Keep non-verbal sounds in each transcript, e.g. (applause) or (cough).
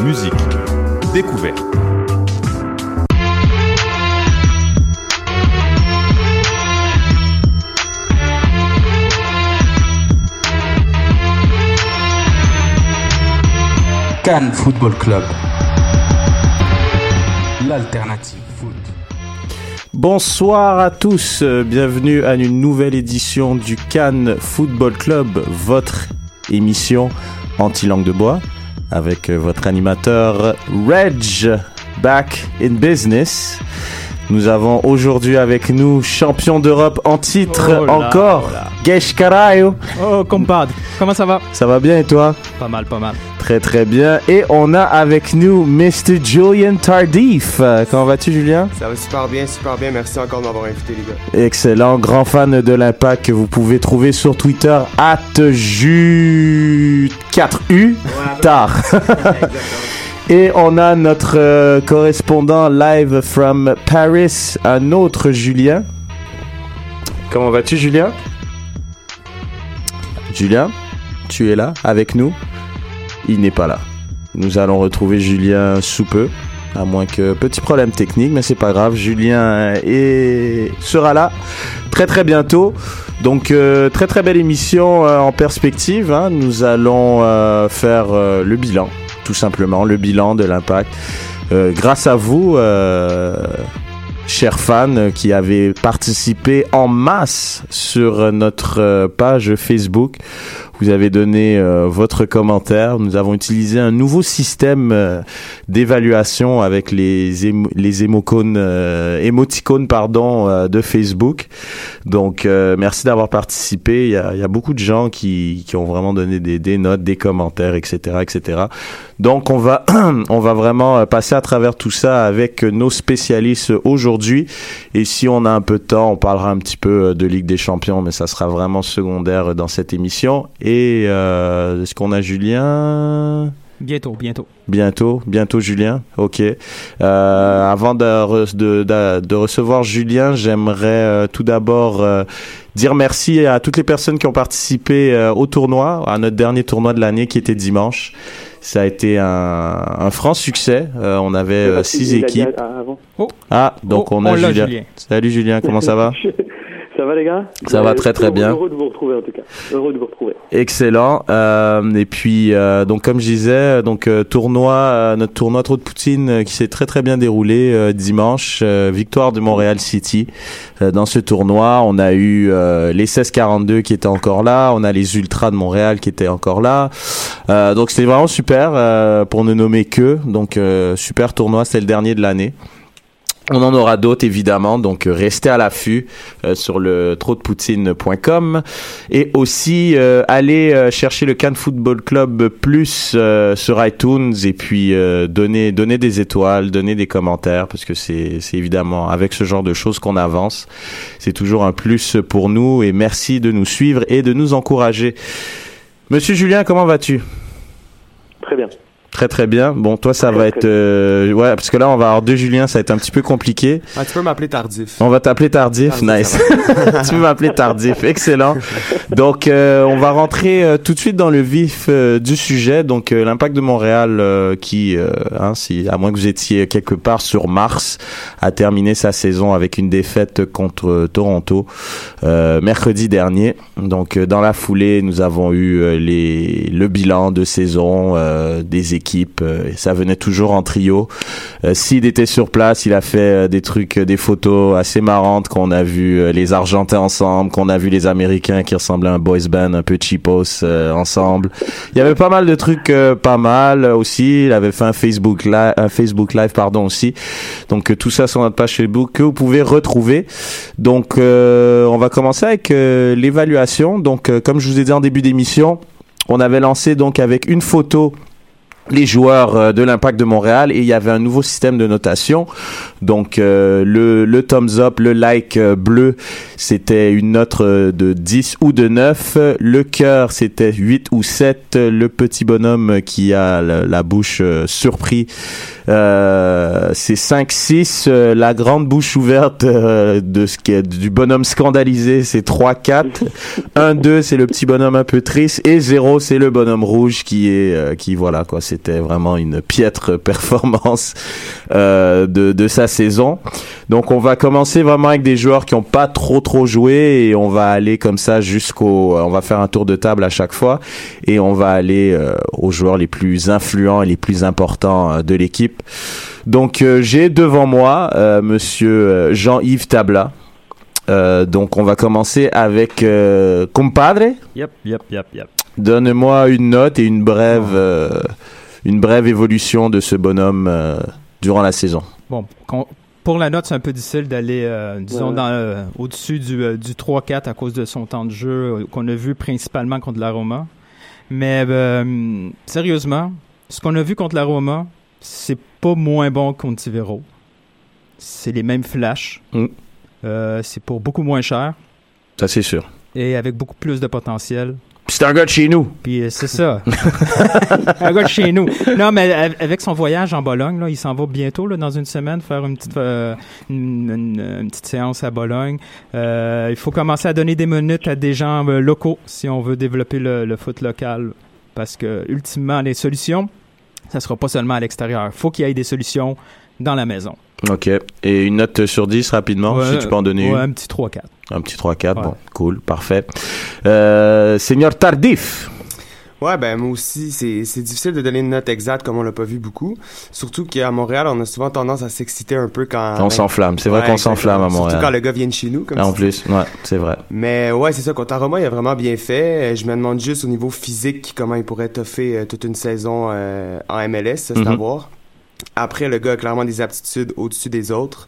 musique, découverte. Cannes Football Club. L'alternative foot. Bonsoir à tous, bienvenue à une nouvelle édition du Cannes Football Club, votre émission anti-langue de bois, avec euh, votre animateur Reg, back in business. Nous avons aujourd'hui avec nous champion d'Europe en titre Oh là encore, là. Gesh Karayo. Oh, compadre, comment ça va? Ça va bien et toi? Pas mal, pas mal. Très très bien. Et on a avec nous Mr. Julian Tardif. Euh, Comment vas-tu Julien? Ça va super bien, super bien. Merci encore de m'avoir invité, les gars. Excellent, grand fan de l'impact que vous pouvez trouver sur Twitter at ju4u tard. (laughs) Et on a notre euh, correspondant live from Paris, un autre Julien. Comment vas-tu Julien? Julien, tu es là avec nous? Il n'est pas là. Nous allons retrouver Julien sous peu. À moins que petit problème technique, mais c'est pas grave. Julien est... sera là très très bientôt. Donc euh, très très belle émission euh, en perspective. hein. Nous allons euh, faire le bilan, tout simplement, le bilan de l'impact. Grâce à vous, chers fans qui avez participé en masse sur notre page Facebook. Vous avez donné euh, votre commentaire. Nous avons utilisé un nouveau système euh, d'évaluation avec les émo- les euh, émoticônes pardon de Facebook. Donc merci d'avoir participé. Il y, a, beaucoup de gens qui, qui ont vraiment donné des, des notes, des commentaires, etc., etc. Donc on va (clears throat) on va vraiment passer à travers tout ça avec nos spécialistes aujourd'hui. Et si on a un peu de temps, on parlera un petit peu de Ligue des Champions, mais ça sera vraiment secondaire dans cette émission. Et euh, est-ce qu'on a Julien? Bientôt, bientôt. Bientôt, bientôt Julien. Ok. Euh, avant de, re- de, de- de recevoir Julien, j'aimerais euh, tout d'abord euh, dire merci à toutes les personnes qui ont participé euh, au tournoi, à notre dernier tournoi de l'année qui était dimanche. Ça a été un, un franc succès. Euh, on avait euh, six équipes. Oh, Ah, donc Oh, on a on l'a, Julien. Julien. Salut Julien, comment ça va? (laughs) Ça va les gars Ça va très, très heureux- bien. Heureux de vous retrouver en tout cas. Heureux de vous retrouver. Excellent. Euh, et puis euh, donc comme je disais, donc euh, tournoi, euh, notre tournoi trop de Poutine euh, qui s'est très très bien déroulé euh, dimanche. euh, victoire de Montréal City Euh, dans ce tournoi. On a eu euh, les 1642 qui étaient encore là. On a les Ultras de Montréal qui étaient encore là. Euh, donc c'était vraiment super euh, pour ne nommer que. Donc euh, super tournoi. C'était le dernier de l'année. On en aura d'autres évidemment, donc euh, restez à l'affût euh, sur le trotdepoutine.com et aussi euh, allez euh, chercher le Cannes Football Club plus sur iTunes et puis euh, donner des étoiles, donner des commentaires parce que c'est c'est évidemment avec ce genre de choses qu'on avance. C'est toujours un plus pour nous et merci de nous suivre et de nous encourager. Monsieur Julien, comment vas-tu? Très bien. Très très bien. Bon, toi ça va être euh, ouais parce que là on va avoir deux Julien, ça va être un petit peu compliqué. Ah, tu peux m'appeler Tardif. On va t'appeler Tardif, nice. (laughs) tu peux m'appeler Tardif, excellent. Donc euh, on va rentrer euh, tout de suite dans le vif euh, du sujet. Donc l'impact de Montréal qui, hein, si à moins que vous étiez quelque part sur Mars, a terminé sa saison avec une défaite contre Toronto mercredi dernier. Donc dans la foulée, nous avons eu les le bilan de saison des équipes Euh, ça venait toujours en trio. Euh, s'il était sur place, il a fait euh, des trucs, des photos assez marrantes qu'on a vu les Argentins ensemble, qu'on a vu les Américains qui ressemblaient à un boys band un peu cheapos ensemble. Il y avait pas mal de trucs pas mal aussi. Il avait fait un Facebook live, un Facebook live pardon aussi. Donc tout ça sur notre page Facebook que vous pouvez retrouver. Donc on va commencer avec l'évaluation. Donc comme je vous ai dit en début d'émission, on avait lancé donc avec une photo les joueurs euh, de l'Impact de Montréal et il y avait un nouveau système de notation. Donc euh, le, le thumbs up, le like euh, bleu, c'était une note de 10 ou de 9. Le cœur, c'était 8 ou 7. Le petit bonhomme qui a la, bouche surpris, c'est 5 6. La grande bouche ouverte de ce qui est du bonhomme scandalisé, c'est 3 4. 1 2, c'est le petit bonhomme un peu triste et 0, c'est le bonhomme rouge qui est qui voilà quoi, c'était vraiment une piètre (laughs) performance euh, de, de sa saison. Donc on va commencer vraiment avec des joueurs qui ont pas trop trop joué et on va aller comme ça jusqu'au on va faire un tour de table à chaque fois et on va aller euh, aux joueurs les plus influents et les plus importants euh, de l'équipe. Donc j'ai devant moi monsieur Jean-Yves Tabla. donc on va commencer avec compadre. Yep, yep, yep, yep. Donne-moi une note et une brève une brève évolution de ce bonhomme euh, durant la saison. Bon, pour la note, c'est un peu difficile d'aller, euh, disons, euh, au-dessus du, du 3-4 à cause de son temps de jeu qu'on a vu principalement contre la Roma. Mais sérieusement, ce qu'on a vu contre la Roma, c'est pas moins bon contre Tivero. C'est les mêmes flashs. Mm. c'est pour beaucoup moins cher. Ça, c'est sûr. Et avec beaucoup plus de potentiel. C'est un gars de chez nous. Puis euh, c'est ça. (laughs) un gars de chez nous. Non, mais avec son voyage en Bologne, là, il s'en va bientôt, là, dans une semaine, faire une petite, euh, une, petite séance à Bologne. Euh, il faut commencer à donner des minutes à des gens locaux si on veut développer le, foot local. Parce que, ultimement, les solutions, ça sera pas seulement à l'extérieur. Il faut qu'il y ait des solutions dans la maison. OK. Et une note sur 10 rapidement, si tu peux en donner une. un petit 3-4. Un petit 3-4, bon, cool, parfait. Euh, Seigneur Tardif. Ouais, ben moi aussi, c'est difficile de donner une note exacte comme on l'a pas vu beaucoup. Surtout qu'à Montréal, on a souvent tendance à s'exciter un peu quand... On s'enflamme, c'est vrai qu'on s'enflamme à Montréal. Surtout quand le gars vient de chez nous, comme En plus, ouais, c'est vrai. Mais ouais, c'est ça, contre Roma, il a vraiment bien fait. Je me demande juste au niveau physique comment il pourrait toffer euh, toute une saison euh, en MLS, c'est à voir. Après, le gars a clairement des aptitudes au-dessus des autres.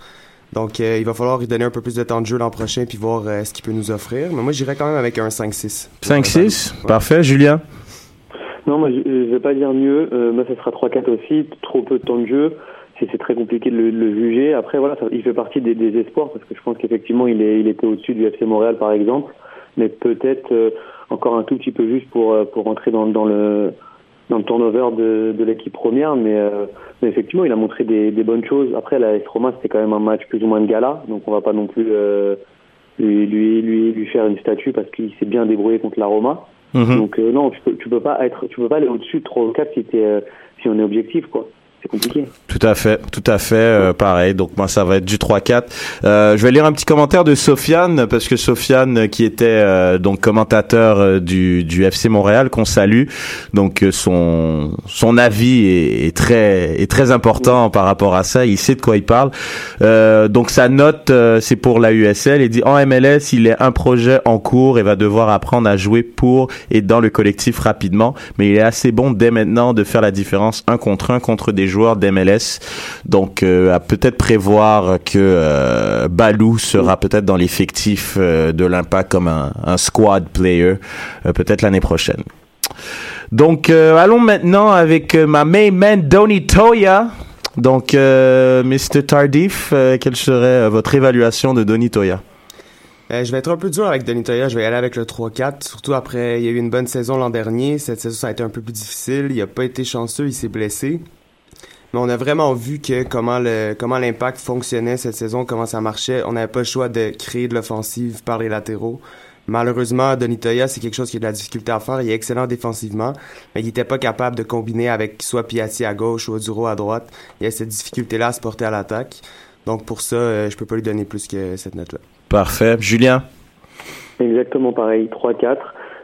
Donc, euh, il va falloir lui donner un peu plus de temps de jeu l'an prochain puis voir euh, ce qu'il peut nous offrir. Mais moi, j'irais quand même avec un 5-6. 5-6? Parfait. Julien? Non, moi, je ne vais pas dire mieux. Euh, moi, ça sera 3-4 aussi. Trop peu de temps de jeu. C'est très compliqué de le, juger. Après, voilà, il fait partie des, espoirs parce que je pense qu'effectivement, il, il était au-dessus du FC Montréal, par exemple. Mais peut-être encore un tout petit peu juste pour, pour rentrer dans, dans le dans le turnover de, de l'équipe première, mais, euh, mais, effectivement, il a montré des, des bonnes choses. Après, la S Roma, c'était quand même un match plus ou moins de gala, donc on va pas non plus euh, lui, lui, lui, lui, faire une statue parce qu'il s'est bien débrouillé contre la Roma. Mhm. Donc euh, non, tu peux, tu peux pas être, tu peux pas aller au-dessus de 3 ou 4 si, si on est objectif, quoi c'est compliqué. Tout à fait, tout à fait, euh, pareil. Donc moi, ça va être du 3-4. Euh, je vais lire un petit commentaire de Sofiane parce que Sofiane, qui était euh, donc commentateur euh, du, du FC Montréal, qu'on salue, donc son son avis est, est, très est très important par rapport à ça. Il sait de quoi il parle. donc sa note, c'est pour la USL. Il dit en MLS, il est un projet en cours et va devoir apprendre à jouer pour et dans le collectif rapidement, mais il est assez bon dès maintenant de faire la différence un contre un contre des joueurs d'MLS. Donc, euh, à peut-être prévoir que euh, Balou sera peut-être dans l'effectif euh, de l'Impact comme un, squad player peut-être l'année prochaine. Donc, allons maintenant avec ma main man Donny Toya. Donc, Mr. Tardif, quelle serait votre évaluation de Donny Toya? Euh, je vais être un peu dur avec Denis Toya. Je vais y aller avec le 3-4. Surtout après, il y a eu une bonne saison l'an dernier. Cette saison, ça a été un peu plus difficile. Il a pas été chanceux. Il s'est blessé. Mais on a vraiment vu que comment le comment l'impact fonctionnait cette saison, comment ça marchait. On n'avait pas le choix de créer de l'offensive par les latéraux. Malheureusement, Denis Toya, c'est quelque chose qui a de la difficulté à faire. Il est excellent défensivement, mais il n'était pas capable de combiner avec soit Piatti à gauche ou Oduro à droite. Il y a cette difficulté-là à se porter à l'attaque. Donc pour ça, euh, je peux pas lui donner plus que cette note-là. Parfait. Julien? Exactement pareil, 3-4.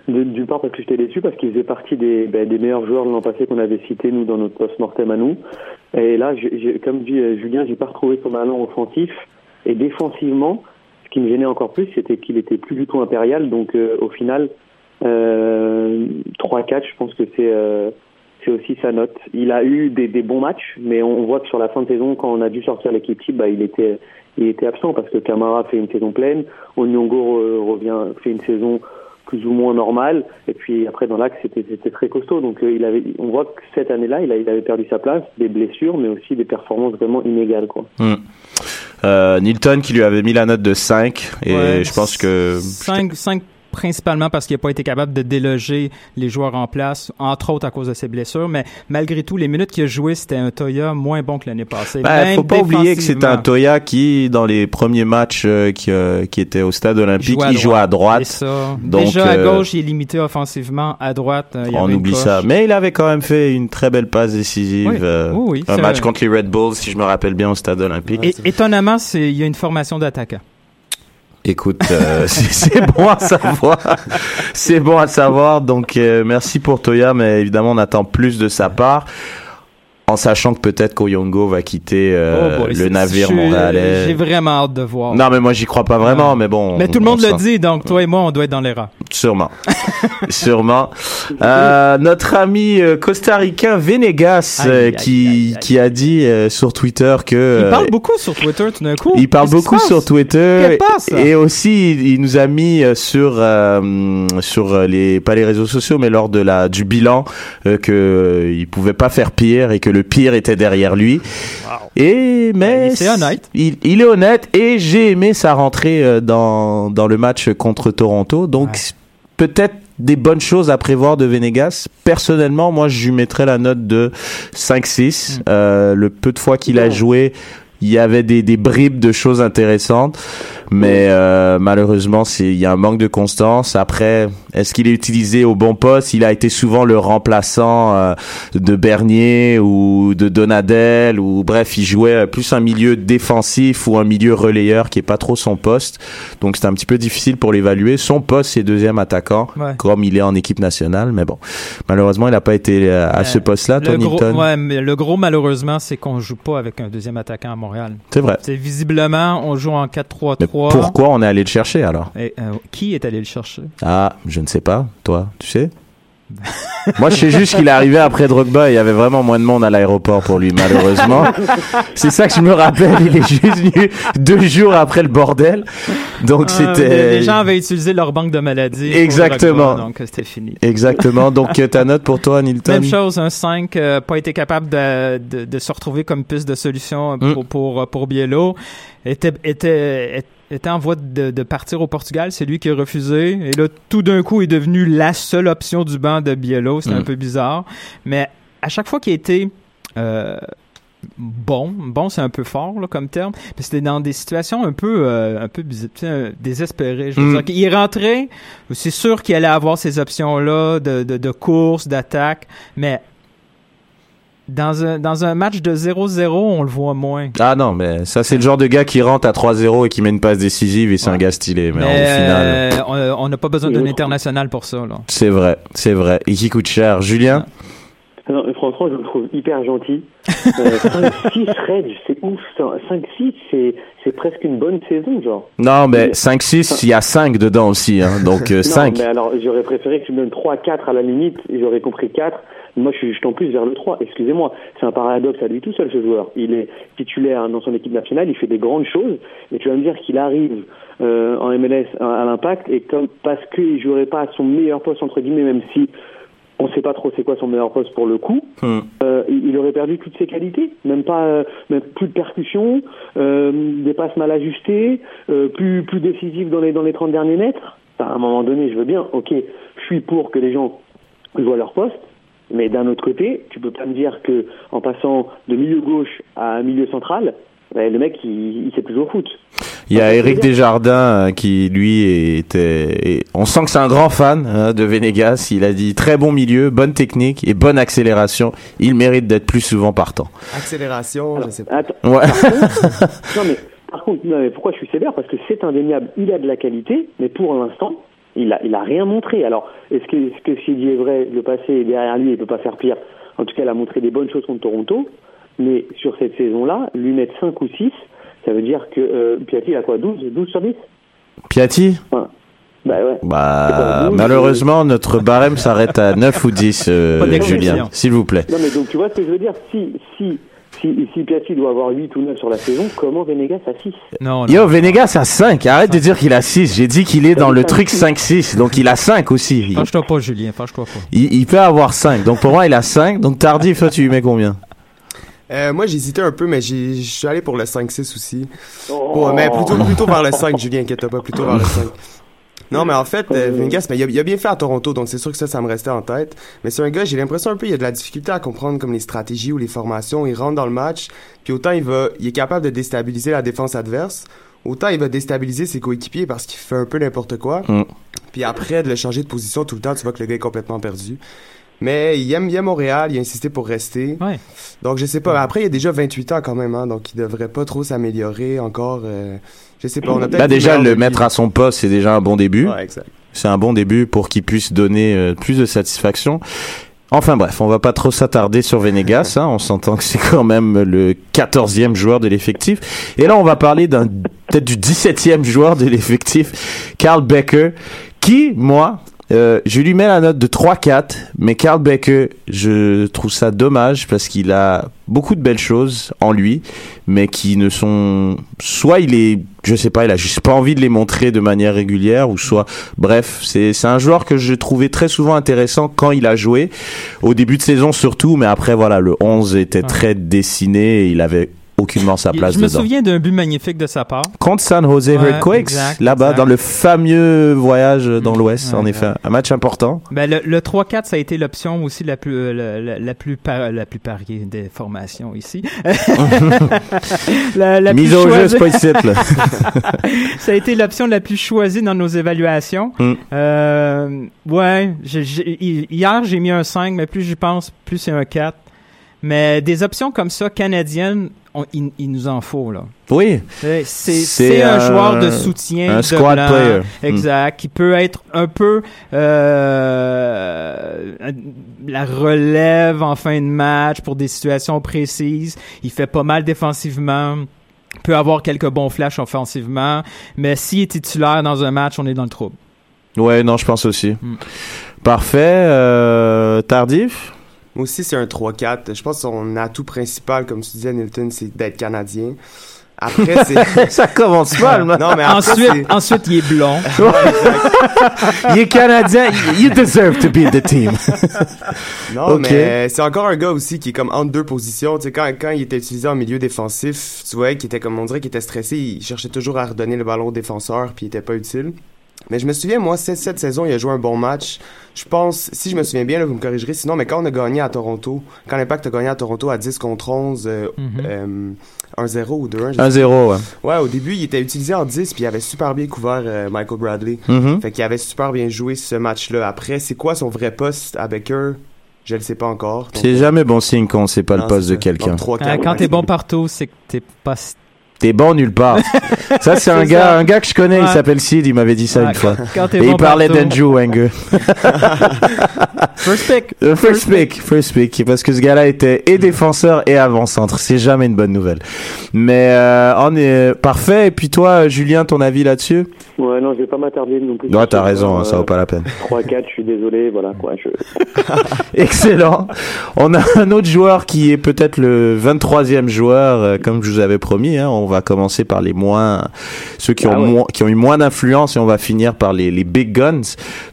Du part parce que j'étais déçu parce qu'il faisait partie des, ben, des meilleurs joueurs de l'an passé qu'on avait cité nous dans notre post-mortem à nous. Et là, comme dit euh, Julien, j'ai pas retrouvé son ballon offensif et défensivement. Ce qui me gênait encore plus, c'était qu'il était plus du tout impérial. Donc euh, au final, euh, 3-4, je pense que c'est euh, c'est aussi sa note. Il a eu des, des, bons matchs, mais on voit que sur la fin de saison, quand on a dû sortir l'équipe type, bah, il était il était absent parce que Camara fait une saison pleine, Onyongo revient fait une saison plus ou moins normale, et puis après dans l'axe c'était très costaud. Donc euh, il avait, on voit que cette année-là, il, avait perdu sa place, des blessures, mais aussi des performances vraiment inégales, quoi. Hmm. Euh, Nilton qui lui avait mis la note de 5 et Ouais, je pense que 5, 5 principalement parce qu'il n'a pas été capable de déloger les joueurs en place, entre autres à cause de ses blessures, mais malgré tout, les minutes qu'il a joué, c'était un Toya moins bon que l'année passée. Ben, faut pas oublier que c'est un. Toya qui, dans les premiers matchs euh, qui, euh, qui était au stade olympique, jouait à il jouait à droite. C'est ça. Donc, Déjà à euh, gauche, il est limité offensivement. À droite, euh, il y on avait oublie ça. Mais il avait quand même fait une très belle passe décisive. Oui. euh, Oui, oui, un match vrai. contre les Red Bulls, si je me rappelle bien, au stade olympique. Et, étonnamment, il y a une formation d'attaquants. Écoute, euh, (laughs) c'est bon à savoir. c'est bon à savoir. Donc, euh, merci pour Toya, mais évidemment, on attend plus de sa part. En sachant que peut-être qu'Oyongo va quitter euh, Oh boy, le navire montréalais. J'ai vraiment hâte de voir. Non, mais moi, j'y crois pas vraiment, mais bon. Mais tout le on monde le dit, donc toi et moi, on doit être dans les rats. Sûrement. (laughs) Sûrement. Euh, notre ami euh, costaricain Venegas Aïe, aïe, qui, qui a dit sur Twitter que... Il parle beaucoup sur Twitter tout d'un coup. il parle beaucoup sur? Twitter passe? et aussi il, il nous a mis sur sur les pas les réseaux sociaux mais lors de la du bilan que il pouvait pas faire pire et que le pire était derrière lui. Et mais c'est honnête. Il, il est honnête et j'ai aimé sa rentrée euh, dans dans le match contre Toronto. Donc peut-être des bonnes choses à prévoir de Venegas. Personnellement, moi, je lui mettrais la note de 5-6. Euh, le peu de fois qu'il a joué, il y avait des, des bribes de choses intéressantes, mais euh, malheureusement, il y a un manque de constance. Après, est-ce qu'il est utilisé au bon poste? Il a été souvent le remplaçant euh, de Bernier ou de Donadel ou bref, il jouait euh, plus un milieu défensif ou un milieu relayeur qui est pas trop son poste. Donc c'est un petit peu difficile pour l'évaluer. Son poste c'est deuxième attaquant, Ouais. comme il est en équipe nationale, mais bon, malheureusement, il n'a pas été euh, à ce poste-là. Le Tony gros, ouais, mais le gros, malheureusement, c'est qu'on joue pas avec un deuxième attaquant à Montréal. C'est vrai. C'est visiblement, on joue en 4-3-3. Pourquoi on est allé le chercher alors? Et, euh, qui est allé le chercher? Ah, je ne sais pas. Toi, tu sais? Moi, je sais juste qu'il est arrivé après Drogba. Il y avait vraiment moins de monde à l'aéroport pour lui, malheureusement. C'est ça que je me rappelle. Il est juste venu deux jours après le bordel. Donc, Ah, c'était. les- gens avaient utilisé leur banque de maladies. pour Exactement. Drogba, donc, c'était fini. Exactement. Donc, euh, ta note pour toi, Nilton? Même chose, un 5, euh, pas été capable de, de, de se retrouver comme piste de solution euh, Mm. pour, pour, pour Biello. Était, était, était en voie de, de partir au Portugal, c'est lui qui a refusé. Et là, tout d'un coup, il est devenu la seule option du banc de Biello. C'était Mm. un peu bizarre. Mais à chaque fois qu'il a été euh, bon, bon c'est un peu fort là, comme terme, mais c'était dans des situations un peu, euh, un peu désespérées. Je veux Mm. dire est rentré, c'est sûr qu'il allait avoir ces options-là de, de, de course, d'attaque, mais dans un, dans un match de 0-0, on le voit moins. Ah non, mais ça, c'est le genre de gars qui rentre à 3-0 et qui met une passe décisive et c'est un gars stylé. Mais, Mais, au final, euh, on on n'a pas besoin d'un international pour ça. C'est vrai, c'est vrai. Et qui coûte cher? Julien? Non, mais franchement, je le trouve hyper gentil. Euh, 5-6 (laughs) Reds, c'est ouf. ça. 5-6, c'est, c'est presque une bonne saison, genre. Non, mais 5-6, il y a 5 dedans aussi. Hein, donc, euh, Non, 5. mais alors, j'aurais préféré que tu me donnes 3-4 à la limite, et j'aurais compris 4. Moi, je suis je tends plus vers le 3. Excusez-moi, c'est un paradoxe à lui tout seul, ce joueur. Il est titulaire dans son équipe nationale, il fait des grandes choses, et tu vas me dire qu'il arrive euh, en MLS à, à l'impact, et comme parce qu'il jouerait pas à son meilleur poste, entre guillemets, même si on ne sait pas trop c'est quoi son meilleur poste pour le coup. Hmm. Euh, il aurait perdu toutes ses qualités, même pas, euh, même plus de percussion, euh, des passes mal ajustées, plus plus décisives dans les dans les 30 derniers mètres. Enfin, à un moment donné, je veux bien. Ok, je suis pour que les gens jouent à leur poste, mais d'un autre côté, tu peux pas me dire que en passant de milieu gauche à milieu central, ben, le mec il, il sait plus jouer au foot. Il y a Eric Desjardins euh, qui lui était. on sent que c'est un grand fan hein, de Venegas. Il a dit très bon milieu, bonne technique et bonne accélération. Il mérite d'être plus souvent partant. Accélération, je sais pas. Attends, Ouais. (laughs) non mais par contre, non, mais pourquoi je suis sévère? Parce que c'est indéniable, il a de la qualité, mais pour l'instant, il a, il a rien montré. Alors, est-ce que, est-ce que s'il dit est vrai, le passé est derrière lui, il peut pas faire pire? En tout cas, il a montré des bonnes choses contre Toronto, mais sur cette saison-là, lui mettre 5 ou 6, ça veut dire que euh, Piatti il a quoi 12, 12 sur 10 Piatti? Bah ouais. Bah, malheureusement, notre barème s'arrête à 9 ou 10, euh. Julien, s'il vous plaît. Non mais donc tu vois ce que je veux dire? Si, si, si, si Piatti doit avoir 8 ou 9 sur la saison, comment Venegas a 6 Non, Yo, Venegas a 5. Arrête de dire qu'il a 6. J'ai dit qu'il est dans le truc 5-6. Donc il a 5 aussi. Fâche-toi pas, Julien, fâche-toi pas. il- il peut avoir 5. Donc pour moi, il a 5. Donc Tardif, toi, tu lui mets combien? Euh, moi, j'hésitais un peu, mais j'ai- je suis allé pour le 5-6 aussi. Bon, mais plutôt, plutôt vers le 5, Julien, inquiète pas, plutôt vers le 5. Non, mais en fait, euh, Venegas, mais il, a, il a bien fait à Toronto, donc c'est sûr que ça, ça me restait en tête. Mais c'est un gars, j'ai l'impression un peu, il a de la difficulté à comprendre comme les stratégies ou les formations. Il rentre dans le match, puis autant il va, il est capable de déstabiliser la défense adverse, autant il va déstabiliser ses coéquipiers parce qu'il fait un peu n'importe quoi. Mm. Puis après, de le changer de position tout le temps, tu vois que le gars est complètement perdu. Mais il aime bien Montréal, il a insisté pour rester. Donc je sais pas. Après, il a déjà 28 ans quand même, hein, donc il devrait pas trop s'améliorer encore. euh, je sais pas. On a peut-être Là, vu déjà, le mettre à son poste, c'est déjà un bon début. Ouais. C'est un bon début pour qu'il puisse donner euh, plus de satisfaction. Enfin bref, on va pas trop s'attarder sur Venegas. hein. On s'entend que c'est quand même le 14e joueur de l'effectif. Et là, on va parler d'un peut-être du 17e joueur de l'effectif, Carl Becker, qui, moi, euh, je lui mets la note de 3-4, mais Carl Becker, je trouve ça dommage parce qu'il a beaucoup de belles choses en lui, mais qui ne sont, soit il est, je sais pas, il a juste pas envie de les montrer de manière régulière, ou soit, bref, c'est, c'est un joueur que j'ai trouvé très souvent intéressant quand il a joué, au début de saison surtout, mais après voilà, le 11 était très dessiné et il avait aucunement sa place je me dedans. souviens d'un but magnifique de sa part. Contre San Jose Ouais, Earthquakes, là-bas, dans le fameux voyage dans l'Ouest, en Ouais, effet. Un match important. Ben, le, le 3-4, ça a été l'option aussi la plus, euh, la, la, la plus, par- la plus pariée des formations ici. (laughs) la, la plus Mise au jeu, c'est pas ici, là. (laughs) ça a été l'option la plus choisie dans nos évaluations. Mm. Euh, ouais, hier, j'ai mis un 5, mais plus j'y pense, plus c'est un 4. Mais des options comme ça, canadiennes, on- il, il nous en faut, là. Oui. C'est un, un- joueur de soutien. un de squad blanc, player. Mm. Exact. Qui peut être un peu euh, la relève en fin de match pour des situations précises. Il fait pas mal défensivement. Peut avoir quelques bons flashs offensivement. Mais s'il est titulaire dans un match, on est dans le trouble. Ouais, non, je pense aussi. Mm. Parfait. Euh, tardif? Moi aussi, c'est un 3-4. Je pense que son atout principal, comme tu disais, Nilton, c'est d'être canadien. Après, c'est. (laughs) Ça commence mal, man. Non, mais après, ensuite, c'est- ensuite, il est blond. (laughs) il est canadien. You deserve to be in the team. (laughs) Non, mais c'est encore un gars aussi qui est comme entre deux positions. Tu sais, quand, quand il était utilisé en milieu défensif, tu voyais qu'il était comme, on dirait qu'il était stressé. Il cherchait toujours à redonner le ballon au défenseur, puis il était pas utile. Mais je me souviens, moi, cette, cette saison, il a joué un bon match. Je pense, si je me souviens bien, là, vous me corrigerez, sinon, mais quand on a gagné à Toronto, quand l'Impact a gagné à Toronto à 10 contre 11, euh, Mhm. euh, 1-0 ou 2-1. je 1-0, sais pas. ouais. Ouais, au début, il était utilisé en 10, puis il avait super bien couvert euh, Michael Bradley. Mhm. Fait qu'il avait super bien joué ce match-là. Après, c'est quoi son vrai poste à Becker? Je le sais pas encore. C'est jamais bon signe quand on sait pas Non, le poste de quelqu'un. Euh, quatre, quand ouais. t'es bon partout, c'est que t'es pas. T'es bon nulle part. (laughs) ça, c'est un gars, un gars que je connais, il s'appelle Sid, il m'avait dit ça Ouais, une fois. quand- quand t'es Et bon il parlait d'Andrew Wenger. First pick. (laughs) Euh, First pick, first pick, parce que ce gars-là était et défenseur et avant-centre. C'est jamais une bonne nouvelle. Mais euh, on est parfait. Et puis toi, Julien, ton avis là-dessus? Ouais, non, je vais pas m'attarder non plus. Ouais, t'as raison, euh, hein, ça vaut pas la peine. (laughs) 3-4, je suis désolé, voilà quoi. Je... Excellent. On a un autre joueur qui est peut-être le 23e joueur, euh, comme je vous avais promis. Hein. On va commencer par les moins, ceux qui Ah ont ouais. moins, qui ont eu moins d'influence et on va finir par les, les big guns.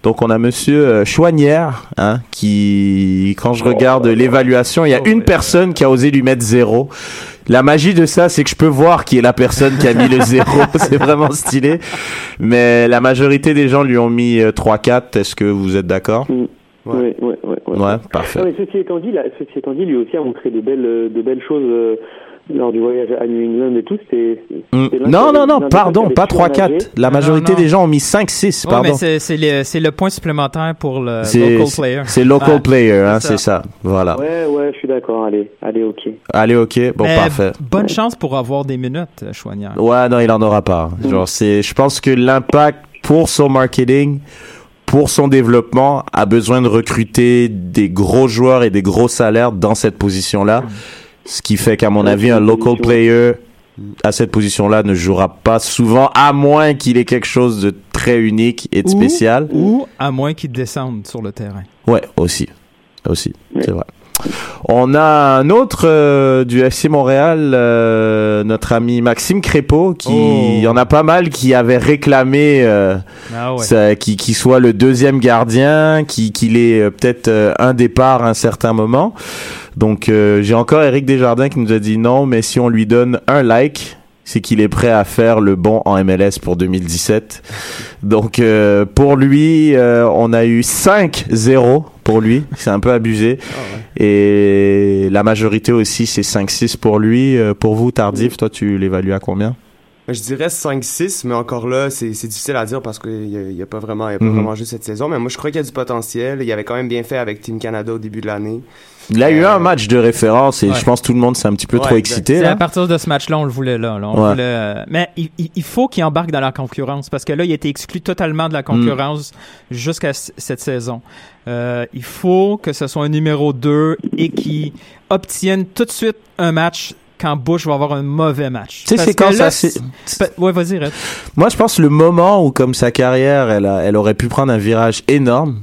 Donc on a Monsieur euh, Chouanière, hein, qui, quand je regarde l'évaluation, il y a une personne qui a osé lui mettre zéro. La magie de ça, c'est que je peux voir qui est la personne qui a mis le zéro. (laughs) c'est vraiment stylé. Mais la majorité des gens lui ont mis euh, 3-4. Est-ce que vous êtes d'accord? Oui, oui, oui. Ouais, Ouais, parfait. Non, mais ceci étant dit, là, ceci étant dit, lui aussi a montré de belles, euh, de belles choses euh, lors du voyage à New England et tout. C'était. Mm. Non, non, non, pardon, pas avait surnagé. 3-4. La majorité non. des gens ont mis 5-6, Ouais, pardon. mais c'est- c'est le, c'est le point supplémentaire pour le local player. c'est local Ouais, player, hein, c'est c'est ça. Voilà. Ouais, ouais, je suis d'accord. Allez, allez, ok. Allez, ok, bon, Mais parfait. Bonne chance pour avoir des minutes, euh, Chouanière. Ouais, non, il en aura pas. Genre, c'est, je pense que l'impact pour son marketing, pour son développement, a besoin de recruter des gros joueurs et des gros salaires dans cette position-là. Ce qui fait qu'à mon Ouais, avis, un local position. player à cette position-là ne jouera pas souvent, à moins qu'il ait quelque chose de très unique et de Ou- spécial. Ou à moins qu'ils descendent sur le terrain. Ouais, aussi. Aussi, c'est vrai. On a un autre euh, du FC Montréal, euh, notre ami Maxime Crépeau, qui Oh. il y en a pas mal qui avait réclamé euh, Ah ouais. ça- qui, qui soit le deuxième gardien, qui qu'il ait euh, peut-être euh, un départ à un certain moment. Donc euh, j'ai encore Eric Desjardins qui nous a dit non, mais si on lui donne un like, c'est qu'il est prêt à faire le bon en MLS pour 2017. Donc euh, pour lui, euh, on a eu 5-0 pour lui, c'est un peu abusé. Et la majorité aussi, c'est 5-6 pour lui. Pour vous, Tardif, toi, tu l'évalues à combien? Je dirais 5-6, mais encore là, c'est difficile à dire parce qu'il n'y a, y a pas vraiment, y a pas Mhm. vraiment joué cette saison. Mais moi, je crois qu'il y a du potentiel. Il avait quand même bien fait avec Team Canada au début de l'année. Il a eu un match de référence et Ouais. je pense que tout le monde s'est un petit peu Ouais, trop excité. C'est là. à partir de ce match-là, on le voulait là. là. On Ouais. voulait, euh, mais il, faut qu'il embarque dans la concurrence parce que là, il a été exclu totalement de la concurrence Mm. jusqu'à c- cette saison. Euh, il faut que ce soit un numéro 2 et qu'il obtienne tout de suite un match quand Bush va avoir un mauvais match. Tu sais, c'est quand là, ça, Ouais, vas-y, Red. Moi, je pense le moment où, comme sa carrière, elle, a- elle aurait pu prendre un virage énorme,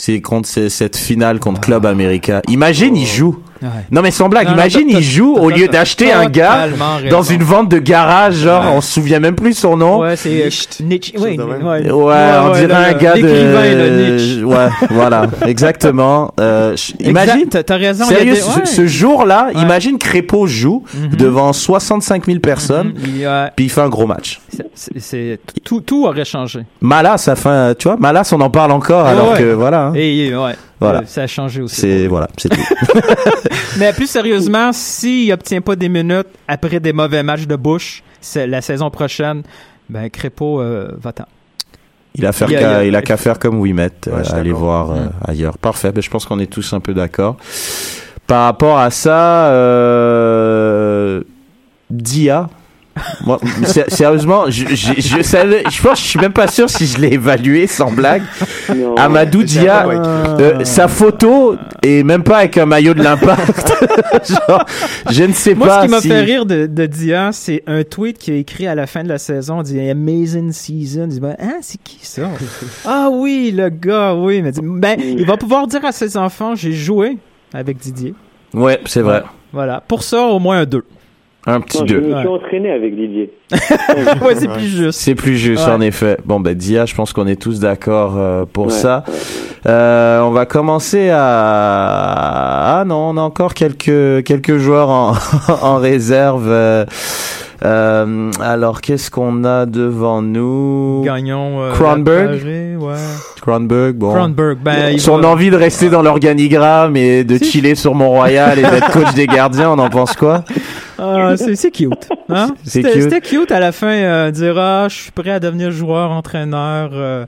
c'est contre ce- cette finale contre Club America. Imagine, il joue. Ouais. Non, mais sans blague, Non, imagine, il joue au lieu d'acheter un gars dans raison. une vente de garage, genre, on se souvient même plus son nom. Ouais, c'est euh, Nietzsche. Ouais, ouais, Ouais, on dirait un gars de. (laughs) Ouais, voilà, (laughs) exactement. Euh, imagine. Exact, t'as- raison. il y a Sérieux, des- ce, ouais. ce jour-là, Ouais. imagine Crépeau joue Mhm. devant 65 000 personnes, Mhm, puis il fait un gros match. c'est- tout, tout aurait changé. Malas, ça fait, tu vois, Malas, on en parle encore, Ouais, alors ouais. que voilà. hein. Et ouais, Voilà. euh, ça a changé aussi. C'est voilà, c'est tout. (laughs) (laughs) Mais plus sérieusement, s'il obtient pas des minutes après des mauvais matchs de Bush la saison prochaine, ben Crépeau euh, va-t'en. Il a, faire Il a- qu'à- il y a- il a qu'à faire comme Wimet, euh, Ouais, suis aller voir euh, ailleurs. Parfait, ben, je pense qu'on est tous un peu d'accord. Par rapport à ça, euh, Dia. Moi, sé- sérieusement, je, je, je, savais- je pense, je suis même pas sûr si je l'ai évalué sans blague. Non. Amadou Je Dia, euh, sa photo est même pas avec un maillot de l'impact. (laughs) Je ne sais Moi, pas ce qui m'a si... fait rire de, de Dia, c'est un tweet qu'il a écrit à la fin de la saison. Il dit Amazing season. Il dit ben, hein, c'est qui ça? (laughs) Ah oui, le gars, oui. Mais dit, ben, il va pouvoir dire à ses enfants J'ai joué avec Didier. Ouais, c'est vrai. Voilà. Pour ça, au moins un 2. Un petit Non, je deux. me suis entraîné avec Didier. (laughs) ouais, c'est plus juste. C'est plus juste, Ouais. en effet. Bon, ben, Dia, je pense qu'on est tous d'accord euh, pour Ouais. ça. Euh, on va commencer à... Ah non, on a encore quelques, quelques joueurs en, (laughs) en réserve. Euh, euh, alors, qu'est-ce qu'on a devant nous? Gagnons. Euh, Kronberg? Ouais. Kronberg, bon. Kronberg, ben, Son va- envie de rester dans l'organigramme et de Si. chiller sur Mont-Royal et d'être coach des gardiens, on en pense quoi? Ah, c'est cute. Hein? (laughs) C'est C'était cute. à la fin, euh, dire Ah, je suis prêt à devenir joueur, entraîneur, euh,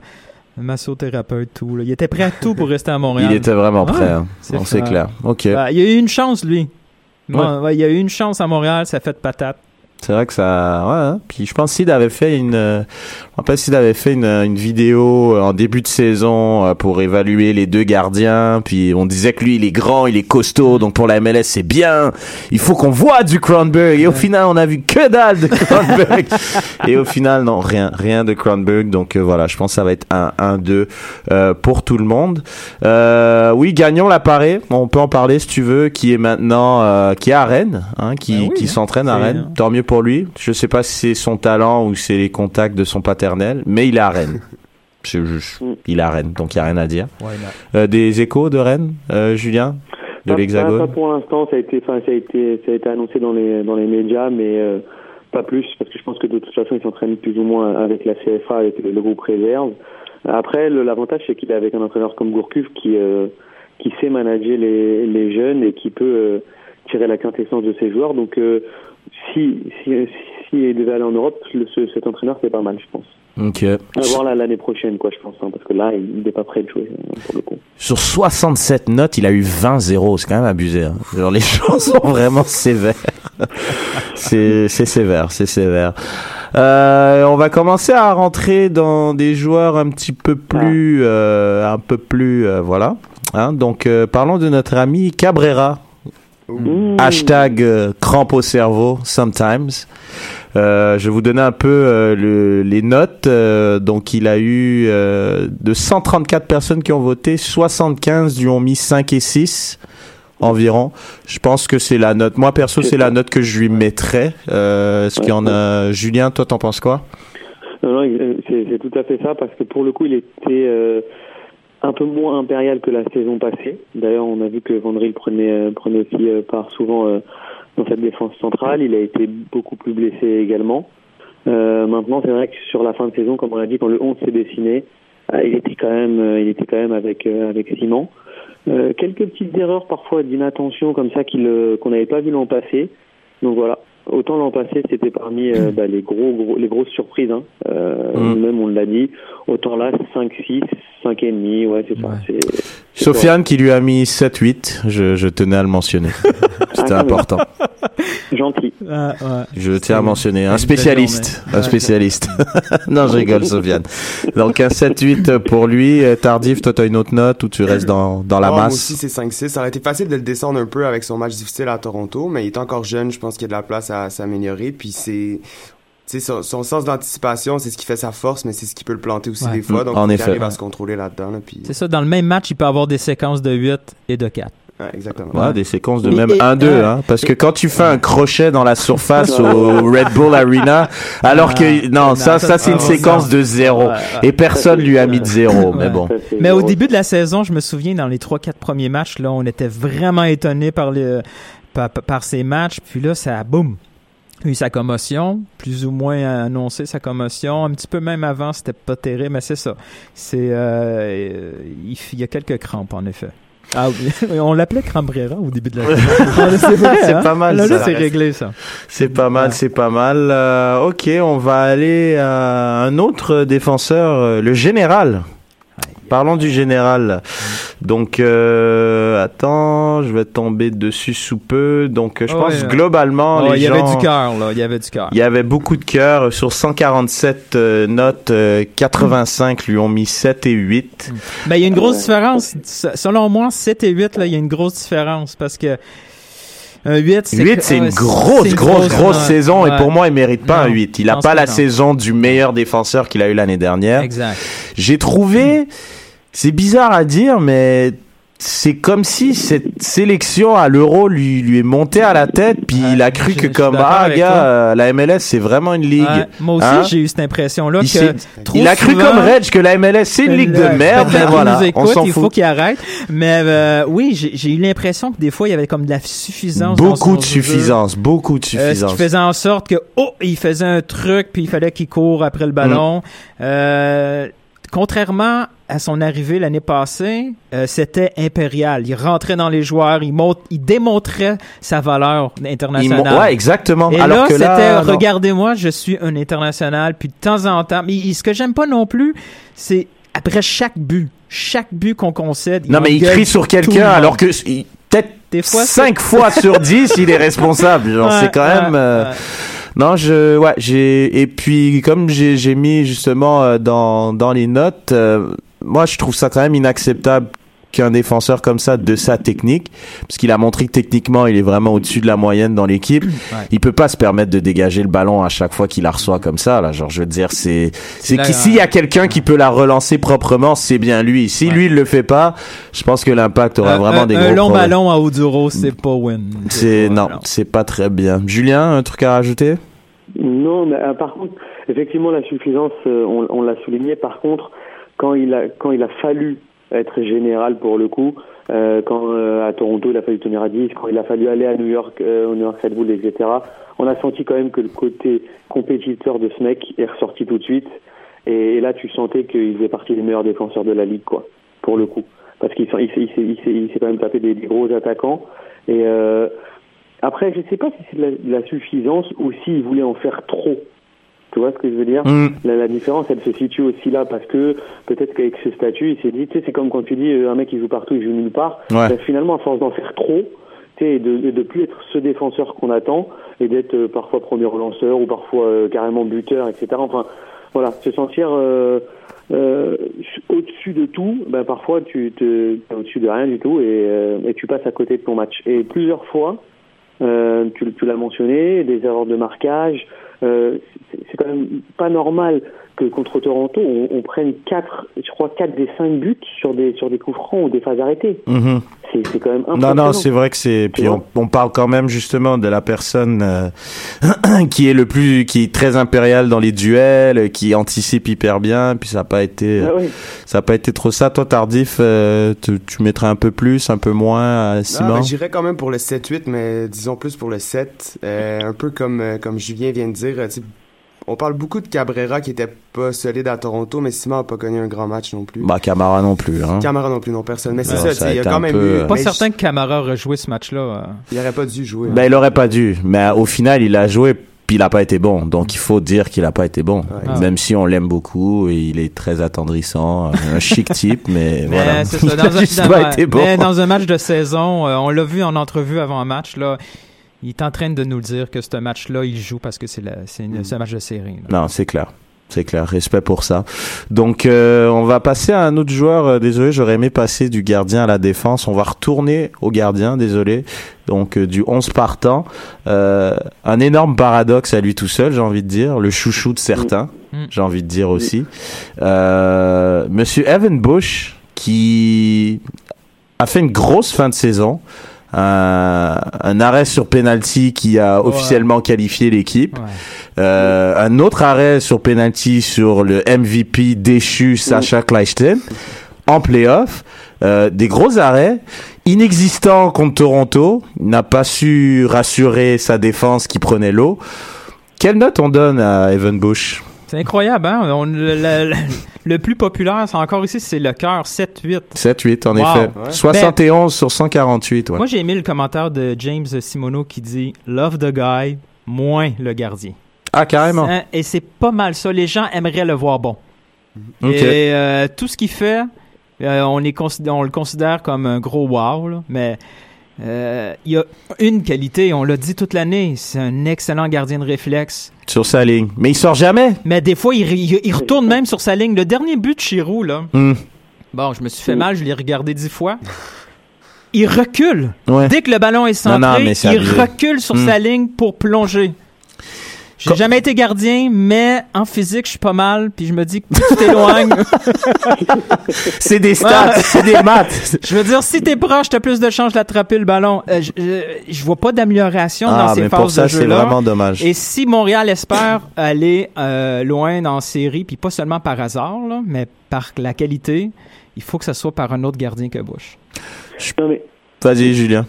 massothérapeute, tout. là. Il était prêt à tout pour rester à Montréal. Il était vraiment prêt, hein. c'est clair. Ok. Bah, il a eu une chance, lui. Ouais, il a eu une chance à Montréal, ça fait de patate. C'est vrai que ça, ouais. hein. Puis je pense qu'il avait fait une, euh, je me s'il avait fait une, une vidéo euh, en début de saison euh, pour évaluer les deux gardiens. Puis on disait que lui, il est grand, il est costaud, donc pour la MLS c'est bien. Il faut qu'on voit du Kronberg. Et au final, on a vu que dalle de Kronberg. (laughs) Et au final, non, rien, rien de Kronberg. Donc euh, voilà, je pense que ça va être un 1-2 euh, pour tout le monde. Euh, oui, gagnons l'appareil. On peut en parler si tu veux. Qui est maintenant, qui est à Rennes, hein, qui, oui, qui hein. s'entraîne à Rennes. Tant mieux pour pour lui. Je sais pas si c'est son talent ou c'est les contacts de son paternel, mais il est à Rennes. (laughs) Je- je- il est à Rennes, donc il n'y a rien à dire. Euh, des échos de Rennes, euh, Julien De Pas, l'Hexagone pas pour l'instant, ça a été, ça a été, ça a été annoncé dans les dans les médias, mais euh, pas plus parce que je pense que de toute façon ils s'entraînent plus ou moins avec la CFA, avec le, le groupe réserve. Après, l'avantage c'est qu'il est avec un entraîneur comme Gourcuff qui euh, qui sait manager les les jeunes et qui peut euh, tirer la quintessence de ses joueurs. Donc euh, si si si il devait aller en Europe, le- ce- cet entraîneur c'est pas mal, je pense. Ok. À voir là l'année prochaine, quoi, je pense, hein, parce que là il n'est pas prêt de jouer pour le coup. Sur 67 notes, il a eu 20-0. C'est quand même abusé. Hein. Genre, les (laughs) gens sont vraiment sévères. (laughs) c'est sévère, c'est sévère. Euh, on va commencer à rentrer dans des joueurs un petit peu plus, euh, un peu plus, euh, voilà. Hein, donc, parlons de notre ami Cabrera. Hashtag euh, crampe au cerveau, sometimes. Euh, je vais vous donner un peu euh, le- les notes. Euh, donc, il a eu euh, de 134 personnes qui ont voté, 75 lui ont mis 5 et 6 environ. Je pense que c'est la note. Moi, perso, c'est la note que je lui mettrais. Euh, Est-ce qu'il y en a... Julien, toi, t'en penses quoi? Non, non, c'est c'est tout à fait ça, parce que pour le coup, il était euh, un peu moins impérial que la saison passée. D'ailleurs, on a vu que Vandril prenait, euh, prenait aussi euh, part souvent euh, dans cette défense centrale. Il a été beaucoup plus blessé également. Maintenant, c'est vrai que sur la fin de saison, comme on l'a dit, quand le 11 s'est dessiné, euh, il était quand même, il était quand même avec avec Simon. Euh, quelques petites erreurs parfois d'inattention comme ça qu'on n'avait pas vu l'an passé. Donc voilà. Autant l'an passé c'était parmi euh, bah, les gros, gros les grosses surprises. Hein. Euh, Mm. Même on l'a dit. Autant là 5 6 5 et demi. Ouais c'est ça. C'est, c'est Sofiane qui lui a mis 7-8. Je, je tenais à le mentionner. (laughs) C'était important. (laughs) Gentil. Ah, Je tiens à mentionner un spécialiste, un spécialiste. (laughs) non, je rigole, Sofiane. Donc un 7-8 pour lui. Euh, Tardif, toi, t'as une autre note ou tu restes dans, dans la Moi masse? aussi, c'est 5-6. Ça aurait été facile de le descendre un peu avec son match difficile à Toronto, mais il est encore jeune. Je pense qu'il y a de la place à s'améliorer. Puis c'est. Son, son sens d'anticipation, c'est ce qui fait sa force, mais c'est ce qui peut le planter aussi Ouais. des fois. Mm, Donc, en il effet. arrive à se contrôler là-dedans. Là, puis... C'est ça, dans le même match, il peut avoir des séquences de 8 et de 4. Ouais, exactement. Ouais, des séquences de Et- même et- 1-2, ouais. hein, parce que quand tu fais un crochet dans la surface au Red Bull Arena, (laughs) alors que non, ça, ça c'est une séquence de zéro, et personne lui a mis de zéro, mais bon. Mais au début de la saison, je me souviens, dans les 3-4 premiers matchs, là, on était vraiment étonnés par, les, par, par ces matchs. Puis là, ça a boum. Eu sa commotion, plus ou moins annoncé sa commotion, un petit peu même avant, c'était pas terrible, mais c'est ça. C'est, euh, il y a quelques crampes en effet. Ah (laughs) oui, on l'appelait Crambrera au début de la. (laughs) Ah, c'est hein? pas mal, Là, là, ça. c'est réglé ça. C'est pas mal, c'est pas mal. Euh, ok, on va aller à un autre défenseur, euh, le général. Parlons du général. Donc, euh, attends, je vais tomber dessus sous peu. Donc, euh, je Oh, pense ouais. globalement, Oh, les il y avait du cœur, là. Il y avait du cœur. Il y avait beaucoup de cœur. Sur 147 euh, notes, euh, 85 lui ont mis 7 et 8. Ben, il y a une grosse différence. Selon moi, 7 et 8, là, il y a une grosse différence parce que un 8, c'est 8, que- c'est ouais, une grosse, c'est une grosse, grosse ouais, saison. Et pour moi, il mérite pas un Non, 8. Il je a pense pas la non. saison du meilleur défenseur qu'il a eu l'année dernière. Exact. J'ai trouvé, c'est bizarre à dire, mais c'est comme si cette sélection à l'euro lui, lui est montée à la tête, puis il a cru que comme, ah, gars, euh, la MLS, c'est vraiment une ligue. Ouais, moi aussi, Hein? j'ai eu cette impression-là Il que trop il a cru souvent- comme Reg que la MLS, c'est une ligue de Ouais, merde, mais voilà, écoute, on s'en il faut fout. qu'il arrête. Mais euh, oui, j'ai eu l'impression que des fois, il y avait comme de la suffisance. Beaucoup de jeu. suffisance, beaucoup de Euh, ce suffisance. qui faisait en sorte que, oh, il faisait un truc, puis il fallait qu'il court après le ballon. Mm. Euh, contrairement à son arrivée l'année passée, euh, c'était impérial. Il rentrait dans les joueurs, il, il démontrait sa valeur internationale. Ouais, exactement. Et Alors là, que c'était, regardez-moi, je suis un international, puis de temps en temps, mais ce que j'aime pas non plus, c'est après chaque but, chaque but qu'on concède. Non, mais il crie sur quelqu'un alors que peut-être Des fois, 5 c'est- fois sur 10, il est responsable. Genre, Ouais, c'est quand ouais, même. euh, ouais. Non, je, ouais, j'ai, et puis, comme j'ai, mis justement euh, dans, dans les notes, euh, moi, je trouve ça quand même inacceptable qu'un défenseur comme ça de sa technique, parce qu'il a montré que techniquement il est vraiment au-dessus de la moyenne dans l'équipe. Il peut pas se permettre de dégager le ballon à chaque fois qu'il la reçoit comme ça. Là, genre je veux dire, c'est c'est que s'il y a quelqu'un qui peut la relancer proprement, c'est bien lui. Si lui il le fait pas, je pense que l'impact aura Un- vraiment un, des un gros long problèmes. ballon à Oduro, c'est pas win. C'est non, c'est pas très bien. Julien, un truc à rajouter? Non, mais euh, par contre, effectivement, la suffisance, euh, on, on l'a souligné. Par contre, quand il a quand il a fallu être général pour le coup, euh, quand euh, à Toronto il a fallu tenir à 10, quand il a fallu aller à New York, euh, au New York Red Bull, etc. On a senti quand même que le côté compétiteur de ce mec est ressorti tout de suite. Et, là, tu sentais qu'il faisait partie des meilleurs défenseurs de la ligue, quoi, pour le coup, parce qu'il s'est- quand même tapé des, gros attaquants. Et après, je sais pas si c'est de de la suffisance ou s'il voulait en faire trop. Tu vois ce que je veux dire Mm. la, la différence, elle se situe aussi là parce que peut-être qu'avec ce statut, il s'est dit, tu sais, c'est comme quand tu dis euh, un mec qui joue partout, il joue nulle part. Ouais. Ben, finalement, à force d'en faire trop, tu sais, et de, de plus être ce défenseur qu'on attend et d'être euh, parfois premier relanceur ou parfois euh, carrément buteur, etc. Enfin, voilà, se sentir euh, au-dessus de tout, ben parfois tu te t'es au-dessus de rien du tout et, et tu passes à côté de ton match. Et plusieurs fois, tu, tu l'as mentionné, des erreurs de marquage. Euh, c'est c'est quand même pas normal que contre Toronto, on, on prenne quatre, je crois quatre des cinq buts sur des sur des coups francs ou des phases arrêtées. Mhm. C'est c'est quand même Non, impressionnant. non, c'est vrai que c'est. Puis on, on parle quand même justement de la personne euh, (clears throat) qui est le plus, qui est très impériale dans les duels, qui anticipe hyper bien. Puis ça n'a pas été, Ah oui. ça a pas été trop ça. Toi, tardif, euh, tu, tu mettrais un peu plus, un peu moins, à Simon. ben, J'irais quand même pour le 7-8, mais disons plus pour le 7. Euh, un peu comme, euh, comme Julien vient de dire. On parle beaucoup de Cabrera qui était pas solide à Toronto, mais Simon a pas connu un grand match non plus. Bah, Camara non plus. Hein. Camara non plus, non personne. Mais c'est ça, ça tu a sais, il y a quand même peu, eu. euh, Pas mais certain que Camara aurait joué ce match-là. euh. Il aurait pas dû jouer. hein. Ben, il aurait pas dû, mais au final, il a joué. Puis il a pas été bon, donc il faut dire qu'il a pas été bon. Même si on l'aime beaucoup, et il est très attendrissant, un chic (laughs) type, mais, Mais voilà. c'est ça, dans, (laughs) un, dans- pas été bon. mais dans un match de saison, euh, on l'a vu en entrevue avant un match, là, il est en train de nous le dire que ce match-là, il joue parce que c'est c'est un match de série. là. Non, c'est clair. C'est clair, respect pour ça. Donc, euh, on va passer à un autre joueur. Euh, désolé, j'aurais aimé passer du gardien à la défense. On va retourner au gardien, désolé. Donc, euh, du 11 partant. Euh, un énorme paradoxe à lui tout seul, j'ai envie de dire. Le chouchou de certains, Mm. j'ai envie de dire aussi. Monsieur Evan Bush, qui a fait une grosse fin de saison. Un, un arrêt sur penalty qui a Ouais. officiellement qualifié l'équipe. Ouais. Euh, un autre arrêt sur penalty sur le MVP déchu Sacha Kleisten en playoff. Euh, des gros arrêts inexistants contre Toronto. N'a pas su rassurer sa défense qui prenait l'eau. Quelle note on donne à Evan Bush? C'est incroyable, hein? On- le, le- le- le plus populaire, c'est encore ici, c'est le cœur 7-8. 7-8 en Wow. effet. Ouais. 71 sur 148. Ouais. Moi, j'ai aimé le commentaire de James Simoneau qui dit Love the guy, moins le gardien. ah, carrément. Hein, Et c'est pas mal ça. Les gens aimeraient le voir bon. Et euh, tout ce qu'il fait, euh, on, est on le considère comme un gros wow, là, mais euh, il y a une qualité, on l'a dit toute l'année, c'est un excellent gardien de réflexe. Sur sa ligne. Mais il sort jamais. Mais des fois, il, il- il retourne même sur sa ligne. Le dernier but de Chirou, là, Hmm. bon, je me suis fait mal, je l'ai regardé dix fois. Il recule. Ouais. Dès que le ballon est centré, non, mais c'est il abusé. recule sur Hmm. sa ligne pour plonger. J'ai Com- jamais été gardien, mais en physique, je suis pas mal, puis je me dis que plus tu t'éloignes, (laughs) C'est des stats, Ouais. c'est des maths. (laughs) je veux dire, si t'es proche, t'as plus de chances d'attraper le ballon. Euh, je, je, je vois pas d'amélioration dans Ah, ces mais phases pour ça, de c'est jeu-là. vraiment dommage. Et si Montréal espère (laughs) aller euh, loin dans la série, puis pas seulement par hasard, là, mais par la qualité, il faut que ce soit par un autre gardien que Bush. Mais Vas-y, Julien.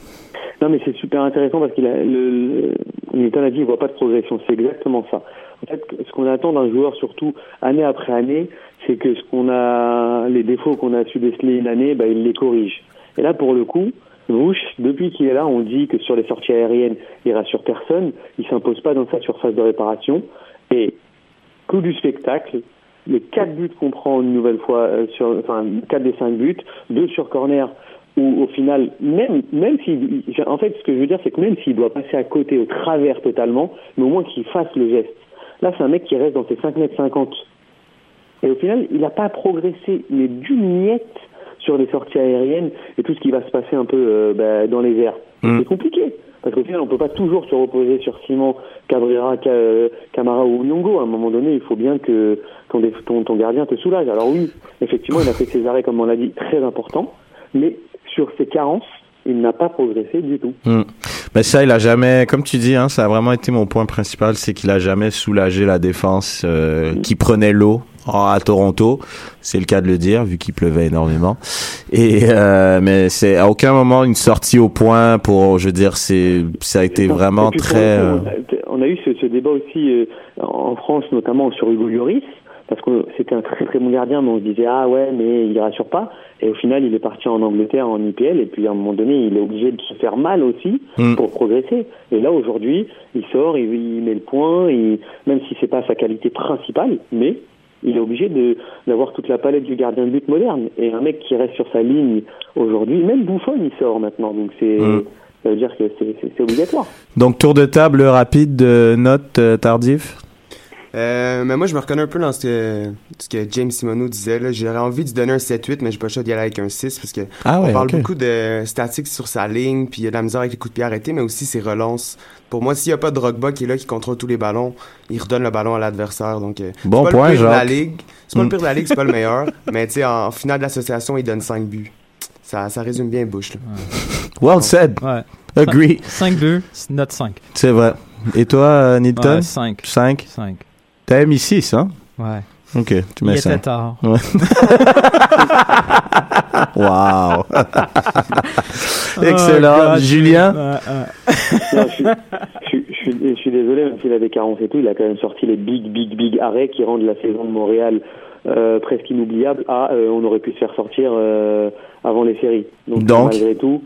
Non, mais c'est super intéressant parce qu'il a le, le dit il voit pas de progression. C'est exactement ça. En fait, ce qu'on attend d'un joueur, surtout année après année, c'est que ce qu'on a, les défauts qu'on a su déceler une année, bah, il les corrige. Et là, pour le coup, Bush, depuis qu'il est là, on dit que sur les sorties aériennes, il rassure personne. Il s'impose pas dans sa surface de réparation. Et coup du spectacle, les quatre buts qu'on prend une nouvelle fois, euh, sur, enfin quatre des cinq buts, deux sur corner, où au final, même même si, en fait, ce que je veux dire, c'est que même s'il doit passer à côté, au travers totalement, mais au moins qu'il fasse le geste. Là, c'est un mec qui reste dans ses 5 mètres 50. Et au final, il n'a pas progressé, mais d'une miette sur les sorties aériennes et tout ce qui va se passer un peu euh, bah, dans les airs. Mm. C'est compliqué. Parce qu'au final, on peut pas toujours se reposer sur Simon, Cabrera, Ca- Camara ou Nyongo. À un moment donné, il faut bien que ton, ton, ton gardien te soulage. Alors oui, effectivement, il a fait ses arrêts, comme on l'a dit, très importants. Mais sur ses carences, il n'a pas progressé du tout. Hmm. Mais ça, il a jamais, comme tu dis, hein, ça a vraiment été mon point principal, c'est qu'il a jamais soulagé la défense euh, qui prenait l'eau en- à Toronto. C'est le cas de le dire, vu qu'il pleuvait énormément. Et euh, mais c'est à aucun moment une sortie au point pour, je veux dire, c'est ça a été vraiment très. euh, On a eu ce, ce débat aussi euh, en France, notamment sur Hugo Lloris, parce que c'était un très très bon gardien, mais on se disait ah ouais, mais il rassure pas. Et au final, il est parti en Angleterre en IPL, et puis à un moment donné, il est obligé de se faire mal aussi Mm. pour progresser. Et là aujourd'hui, il sort, il, il met le point, il, même si c'est pas sa qualité principale, mais il est obligé de d'avoir toute la palette du gardien de but moderne. Et un mec qui reste sur sa ligne aujourd'hui, même Bouffon, il sort maintenant, donc c'est Mm. ça veut dire que c'est- obligatoire. Donc tour de table rapide de notes euh, mais moi, je me reconnais un peu dans ce que, ce que James Simoneau disait. là. J'aurais envie de donner un 7-8, mais j'ai pas le choix d'y aller avec un 6 parce que Ah ouais, on parle beaucoup de statiques sur sa ligne, puis il y a de la misère avec les coups de pied arrêtés, mais aussi ses relances. Pour moi, s'il n'y a pas de Drogba qui est là, qui contrôle tous les ballons, il redonne le ballon à l'adversaire. Donc, euh, c'est Bon pas point, le pire de la ligue. C'est pas Mm. le pire de la ligue, c'est pas le meilleur. (laughs) Mais tu sais, en finale de l'association, il donne 5 buts. Ça, ça résume bien Bush. Là. Well said. Ouais. Agree. 5 buts, c'est note 5. C'est vrai. Et toi, euh, Nilton? Ouais, cinq. 5 5. T'as mis 6, hein? Ouais. Ok, tu Il mets était 5. tard. Ouais. (laughs) wow. Excellent. Oh, God. Julien. Non, je, suis, je, suis- je suis- je suis désolé, même s'il avait 40 et tout, il a quand même sorti les big, big, big arrêts qui rendent la saison de Montréal euh, presque inoubliable. Ah, euh, on aurait pu se faire sortir euh, avant les séries. Donc, Donc malgré tout,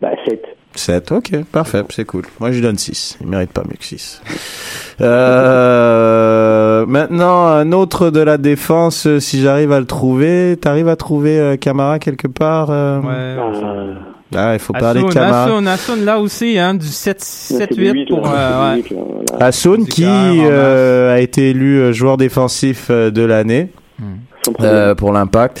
bah, 7. 7, ok, parfait, c'est cool. Moi, je lui donne 6. Il mérite pas mieux que 6. (laughs) Euh, maintenant, un autre de la défense, euh, si j'arrive à le trouver. T'arrives à trouver euh, Camara quelque part euh? Ouais. Ah, il faut parler de Camara. Asun, Asun, là aussi, hein, du 7, 7 8 pour. euh, ouais. Asun qui euh, a été élu joueur défensif de l'année euh, pour l'impact.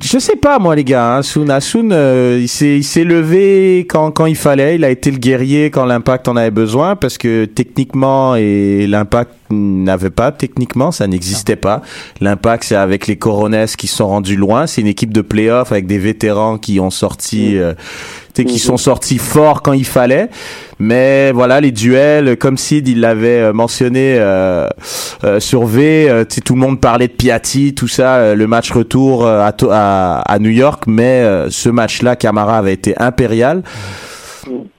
Je sais pas moi les gars, hein, Asun, Asun euh, il s'est il s'est levé quand quand il fallait, il a été le guerrier quand l'impact en avait besoin parce que techniquement et l'impact n'avait pas. Techniquement, ça n'existait pas. L'impact c'est avec les Coronets qui sont rendus loin, c'est une équipe de playoff avec des vétérans qui ont sorti euh, tu sais, qui sont sortis forts quand il fallait. Mais voilà, les duels, comme Sid il l'avait euh, mentionné euh, euh, sur V, euh, tout le monde parlait de Piatti, tout ça, euh, le match retour à, To- à, à New York, mais euh, ce match-là, Camara avait été impérial.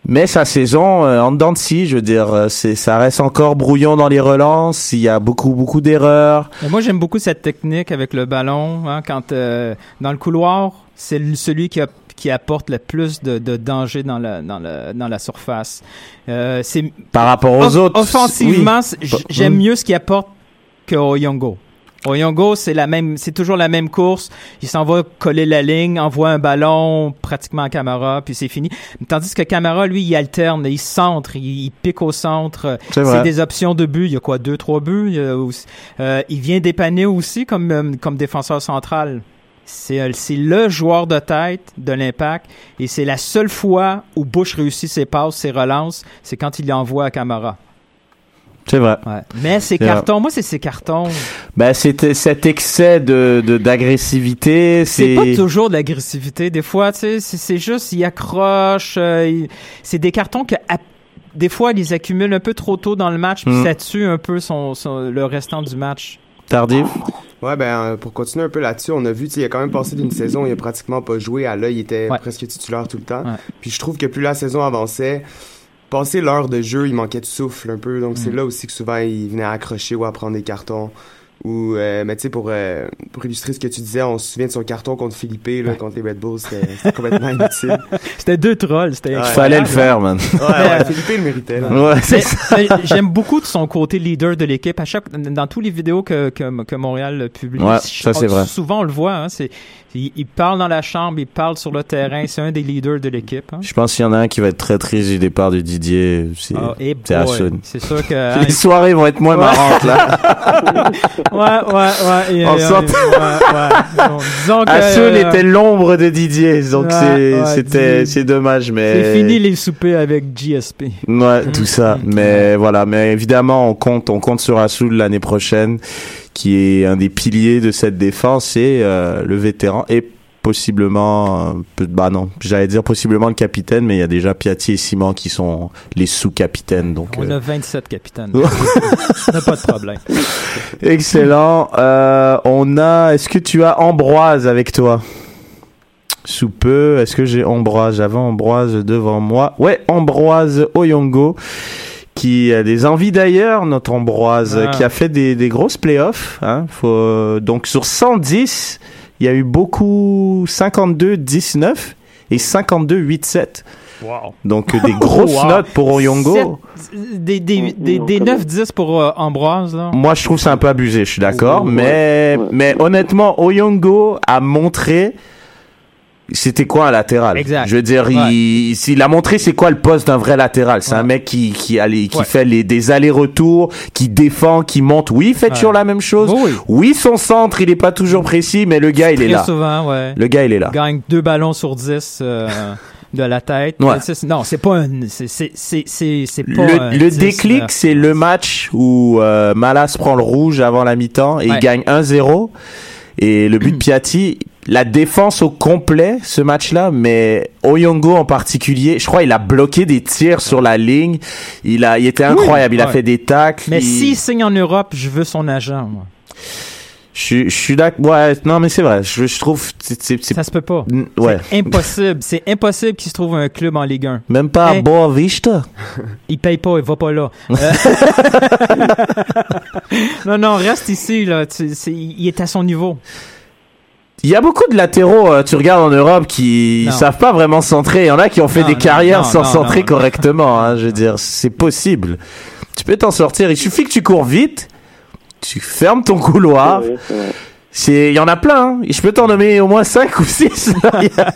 Mais sa saison, euh, en dedans de scie, je veux dire, euh, c'est, ça reste encore brouillon dans les relances, il y a beaucoup, beaucoup d'erreurs. Moi, j'aime beaucoup cette technique avec le ballon. Hein, quand euh, dans le couloir, c'est celui qui, a- qui apporte le plus de, de danger dans la, dans la, dans la surface. Euh, c'est Par rapport aux Off- autres, Offensivement, oui. Pas- j'aime hum. mieux ce qu'il apporte que Oyongo. Oyongo, c'est la même, c'est toujours la même course. Il s'en va coller la ligne, envoie un ballon pratiquement à Camara, puis c'est fini. Tandis que Camara, lui, il alterne, il centre, il, il pique au centre. C'est des options de but. Il y a quoi, deux, trois buts? Il, y a aussi- euh, il vient dépanner aussi comme euh, comme défenseur central. C'est euh, c'est le joueur de tête de l'impact et c'est la seule fois où Bush réussit ses passes, ses relances, c'est quand il l'envoie à Camara. C'est vrai. Mais ces C'est vrai. cartons, moi c'est ces cartons. Ben, c'était cet excès de, d'agressivité, C'est c'est... pas toujours de l'agressivité. Des fois, tu sais, c'est- c'est juste, il accroche. euh, il- c'est des cartons que, à- des fois, ils accumulent un peu trop tôt dans le match, puis Mm. ça tue un peu son, son- le restant du match. Tardif. Ouais, ben, euh, pour continuer un peu là-dessus, on a vu, tu sais, il a quand même passé d'une saison, où il a pratiquement pas joué. À là, il était presque titulaire tout le temps. Puis je trouve que plus la saison avançait, passé l'heure de jeu, il manquait de souffle un peu. Donc c'est Mm. là aussi que souvent il venait accrocher ou à prendre des cartons. Ou, euh, mais tu sais, pour, euh, pour illustrer ce que tu disais, on se souvient de son carton contre Philippe, là, contre les Red Bulls, c'était c'était complètement inutile. (laughs) C'était deux trolls, c'était Ouais. Fallait le faire, man. Ouais, ouais, Philippe le méritait. (laughs) J'aime beaucoup de son côté leader de l'équipe. À chaque, dans tous les vidéos que, que, que Montréal publie, Ouais, ça, c'est vrai. souvent on le voit. Hein, c'est, il, il parle dans la chambre, il parle sur le terrain. C'est un des leaders de l'équipe. Hein. Je pense qu'il y en a un qui va être très triste du départ de Didier. C'est Ah, eh c'est sûr que. hein, (laughs) Les soirées vont être moins Ouais. marrantes, là. Ouais, ouais, ouais. et, euh, sent- ouais, ouais. Hassoun euh, était l'ombre de Didier, donc Ouais, c'était c'est dommage, mais C'est fini les soupers avec GSP. Ouais, tout ça. Mais voilà, mais évidemment, on compte, on compte sur Assoul l'année prochaine, qui est un des piliers de cette défense et euh, le vétéran et possiblement, euh, bah non, j'allais dire possiblement le capitaine, mais il y a déjà Piatti et Simon qui sont les sous-capitaines. Donc, On euh, (laughs) a 27 capitaines. on n'a pas de problème. excellent. Euh, on a, est-ce que tu as Ambroise avec toi? Sous peu, est-ce que j'ai Ambroise? J'avais Ambroise devant moi. Ouais, Ambroise Oyongo qui a des envies d'ailleurs, notre Ambroise, Ah. qui a fait des, des grosses playoffs. Hein, faut, donc sur 110, il y a eu beaucoup 52-19 et 52-8-7. Wow. Donc euh, des (laughs) grosses Wow. notes pour Oyongo. Sept- des des, des, des 9-10 pour euh, Ambroise. Là. Moi, je trouve que c'est un peu abusé, je suis d'accord. Mais, mais honnêtement, Oyongo a montré c'était quoi un latéral. Exact. Je veux dire, il, il a montré c'est quoi le poste d'un vrai latéral? C'est un mec qui, qui, allait, qui Ouais. fait les, des allers-retours, qui défend, qui monte. Oui, il fait toujours la même chose. Oui, son centre, il est pas toujours précis, mais le gars, il est là. souvent, ouais. Le gars, il est là. Gagne deux ballons sur 10 euh, de la tête. Ouais. Non, c'est pas un. C'est c'est- c'est- c'est- c'est pas Le, un le 10, déclic, là. c'est le match où euh, Malas prend le rouge avant la mi-temps et Ouais. il gagne 1-0. Et le but de (clears throat) Piatti, la défense au complet, ce match-là, mais Oyongo en particulier, je crois il a bloqué des tirs sur la ligne. Il a, il était incroyable. Il a fait des tacles. Mais il- s'il signe en Europe, je veux son agent, moi. Je, suis- je suis d'accord. Ouais, non, mais c'est vrai. Je, je trouve, c'est, Ça se peut pas. Ouais. C'est impossible. C'est impossible qu'il se trouve un club en Ligue 1. Même pas à Hein? Boavista. (laughs) Il paye pas, il va pas là. (laughs) Euh, (laughs) non, non, reste ici, là. Tu- il est à son niveau. Il y a beaucoup de latéraux, euh, tu regardes en Europe, qui Non. savent pas vraiment centrer. Il y en a qui ont fait Non, des non, carrières non, sans non, centrer non. correctement. hein, je veux dire, c'est possible. Tu peux t'en sortir. Il suffit que tu cours vite, tu fermes ton couloir. Il y en a plein. Hein. Je peux t'en nommer au moins 5 ou 6. (laughs) il, y a,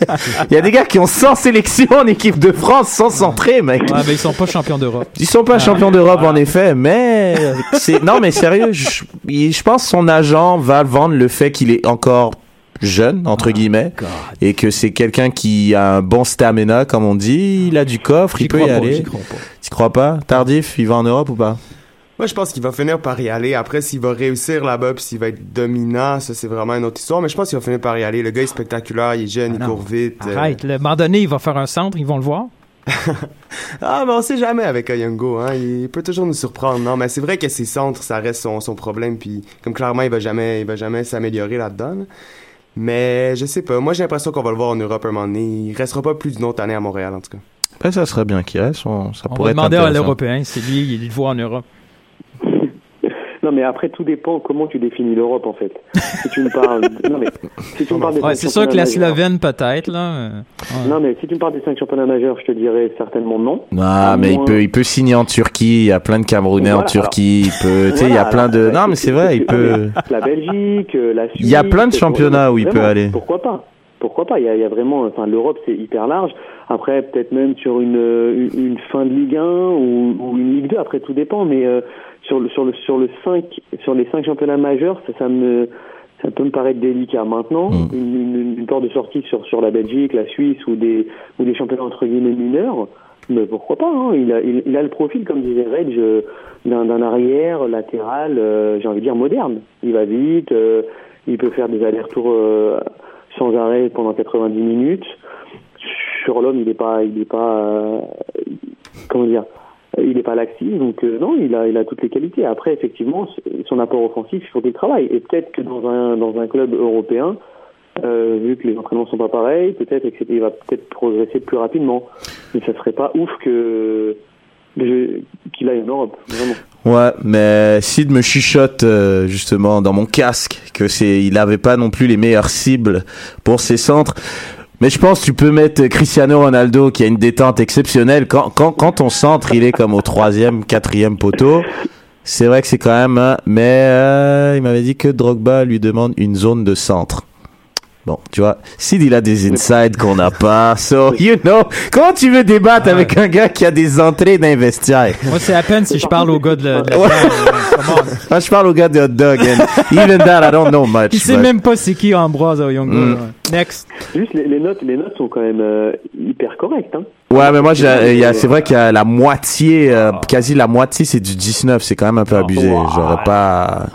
il y a des gars qui ont 100 sélections en équipe de France sans centrer, mec. Ouais, mais ils sont pas champions d'Europe. Ils sont pas champions d'Europe en effet, mais c'est non mais sérieux, je, pense son agent va vendre le fait qu'il est encore jeune entre guillemets et que c'est quelqu'un qui a un bon stamina comme on dit, il a du coffre, il J'y peut crois y pas, aller. j'y crois pas. Tu crois pas? Tardif, il va en Europe ou pas? Moi, je pense qu'il va finir par y aller. Après, s'il va réussir là-bas puis s'il va être dominant, ça, c'est vraiment une autre histoire. Mais je pense qu'il va finir par y aller. Le gars est spectaculaire, il est jeune, il non. court vite. euh. Arrête, un moment donné, il va faire un centre, ils vont le voir. (laughs) Ah, mais on sait jamais avec Ayungo, hein. Il peut toujours nous surprendre. Non, mais c'est vrai que ses centres, ça reste son, son problème. Puis, comme clairement, il va jamais, il va jamais s'améliorer là-dedans. là. Mais, je sais pas. Moi, j'ai l'impression qu'on va le voir en Europe un moment donné. Il restera pas plus d'une autre année à Montréal, en tout cas. Ben, ça serait bien qu'il reste, on- ça On pourrait va être demander à l'Européen, c'est lui, il le voit en Europe. Non, mais après, tout dépend comment tu définis l'Europe, en fait. si tu me parles. Non, mais si tu me parles des Ouais, cinq c'est sûr que la Slovène, peut-être, là. euh, ouais. Non, mais si tu me parles des cinq championnats majeurs, je te dirais certainement non. Ah, mais il peut, il peut signer en Turquie. Il y a plein de Camerounais en Turquie. Il peut, tu sais, il y a plein de. Non, mais c'est vrai, il peut. La Belgique, euh, la Suisse. Il y a plein de championnats où il peut aller. Pourquoi pas Pourquoi pas il y, a, il y a vraiment, enfin, l'Europe c'est hyper large. Après, peut-être même sur une, une, une fin de Ligue 1 ou, ou une Ligue 2. Après, tout dépend. Mais euh, sur le sur le sur le 5 sur les cinq championnats majeurs, ça, ça me ça peut me paraître délicat. Maintenant, Mm. une, une, une porte de sortie sur sur la Belgique, la Suisse ou des ou des championnats entre guillemets mineurs. Mais pourquoi pas hein il, a, il, il a le profil, comme disait Reg, euh, d'un d'un arrière latéral, euh, j'ai envie de dire moderne. Il va vite, euh, il peut faire des allers-retours euh, sans arrêt pendant 90 minutes. Sur l'homme, il n'est pas, il est pas, euh, comment dire, il n'est pas laxiste, donc euh, non, il a, il a toutes les qualités. Après, effectivement, son apport offensif, il faut qu'il travaille. Et peut-être que dans un, dans un club européen, euh, vu que les entraînements sont pas pareils, peut-être qu'il va peut-être progresser plus rapidement. Mais ça serait pas ouf que qu'il aille en Europe, vraiment. Ouais, mais Sid me chuchote euh, justement dans mon casque que c'est, il avait pas non plus les meilleures cibles pour ses centres. Mais je pense que tu peux mettre Cristiano Ronaldo qui a une détente exceptionnelle quand quand ton centre il est comme au troisième, quatrième poteau. C'est vrai que c'est quand même. mais euh, il m'avait dit que Drogba lui demande une zone de centre. Bon, tu vois, Sid il a des insides qu'on n'a pas. (laughs) So, you know, comment tu veux débattre avec un gars qui a des entrées d'investiaire? Moi, c'est à peine si je parle au gars de la. de la- Ouais. Come on. Moi, je parle au gars de hot dog, and even that, I don't know much. Il sait but- même pas c'est qui Ambroise Oyongo. Mm. ouais. Next. Juste les, les notes, les notes sont quand même euh, hyper correctes. Hein. Ouais, mais moi, j'ai- il y a- c'est vrai qu'il y a la moitié, euh, quasi la moitié, c'est du 19. C'est quand même un peu abusé. J'aurais pas.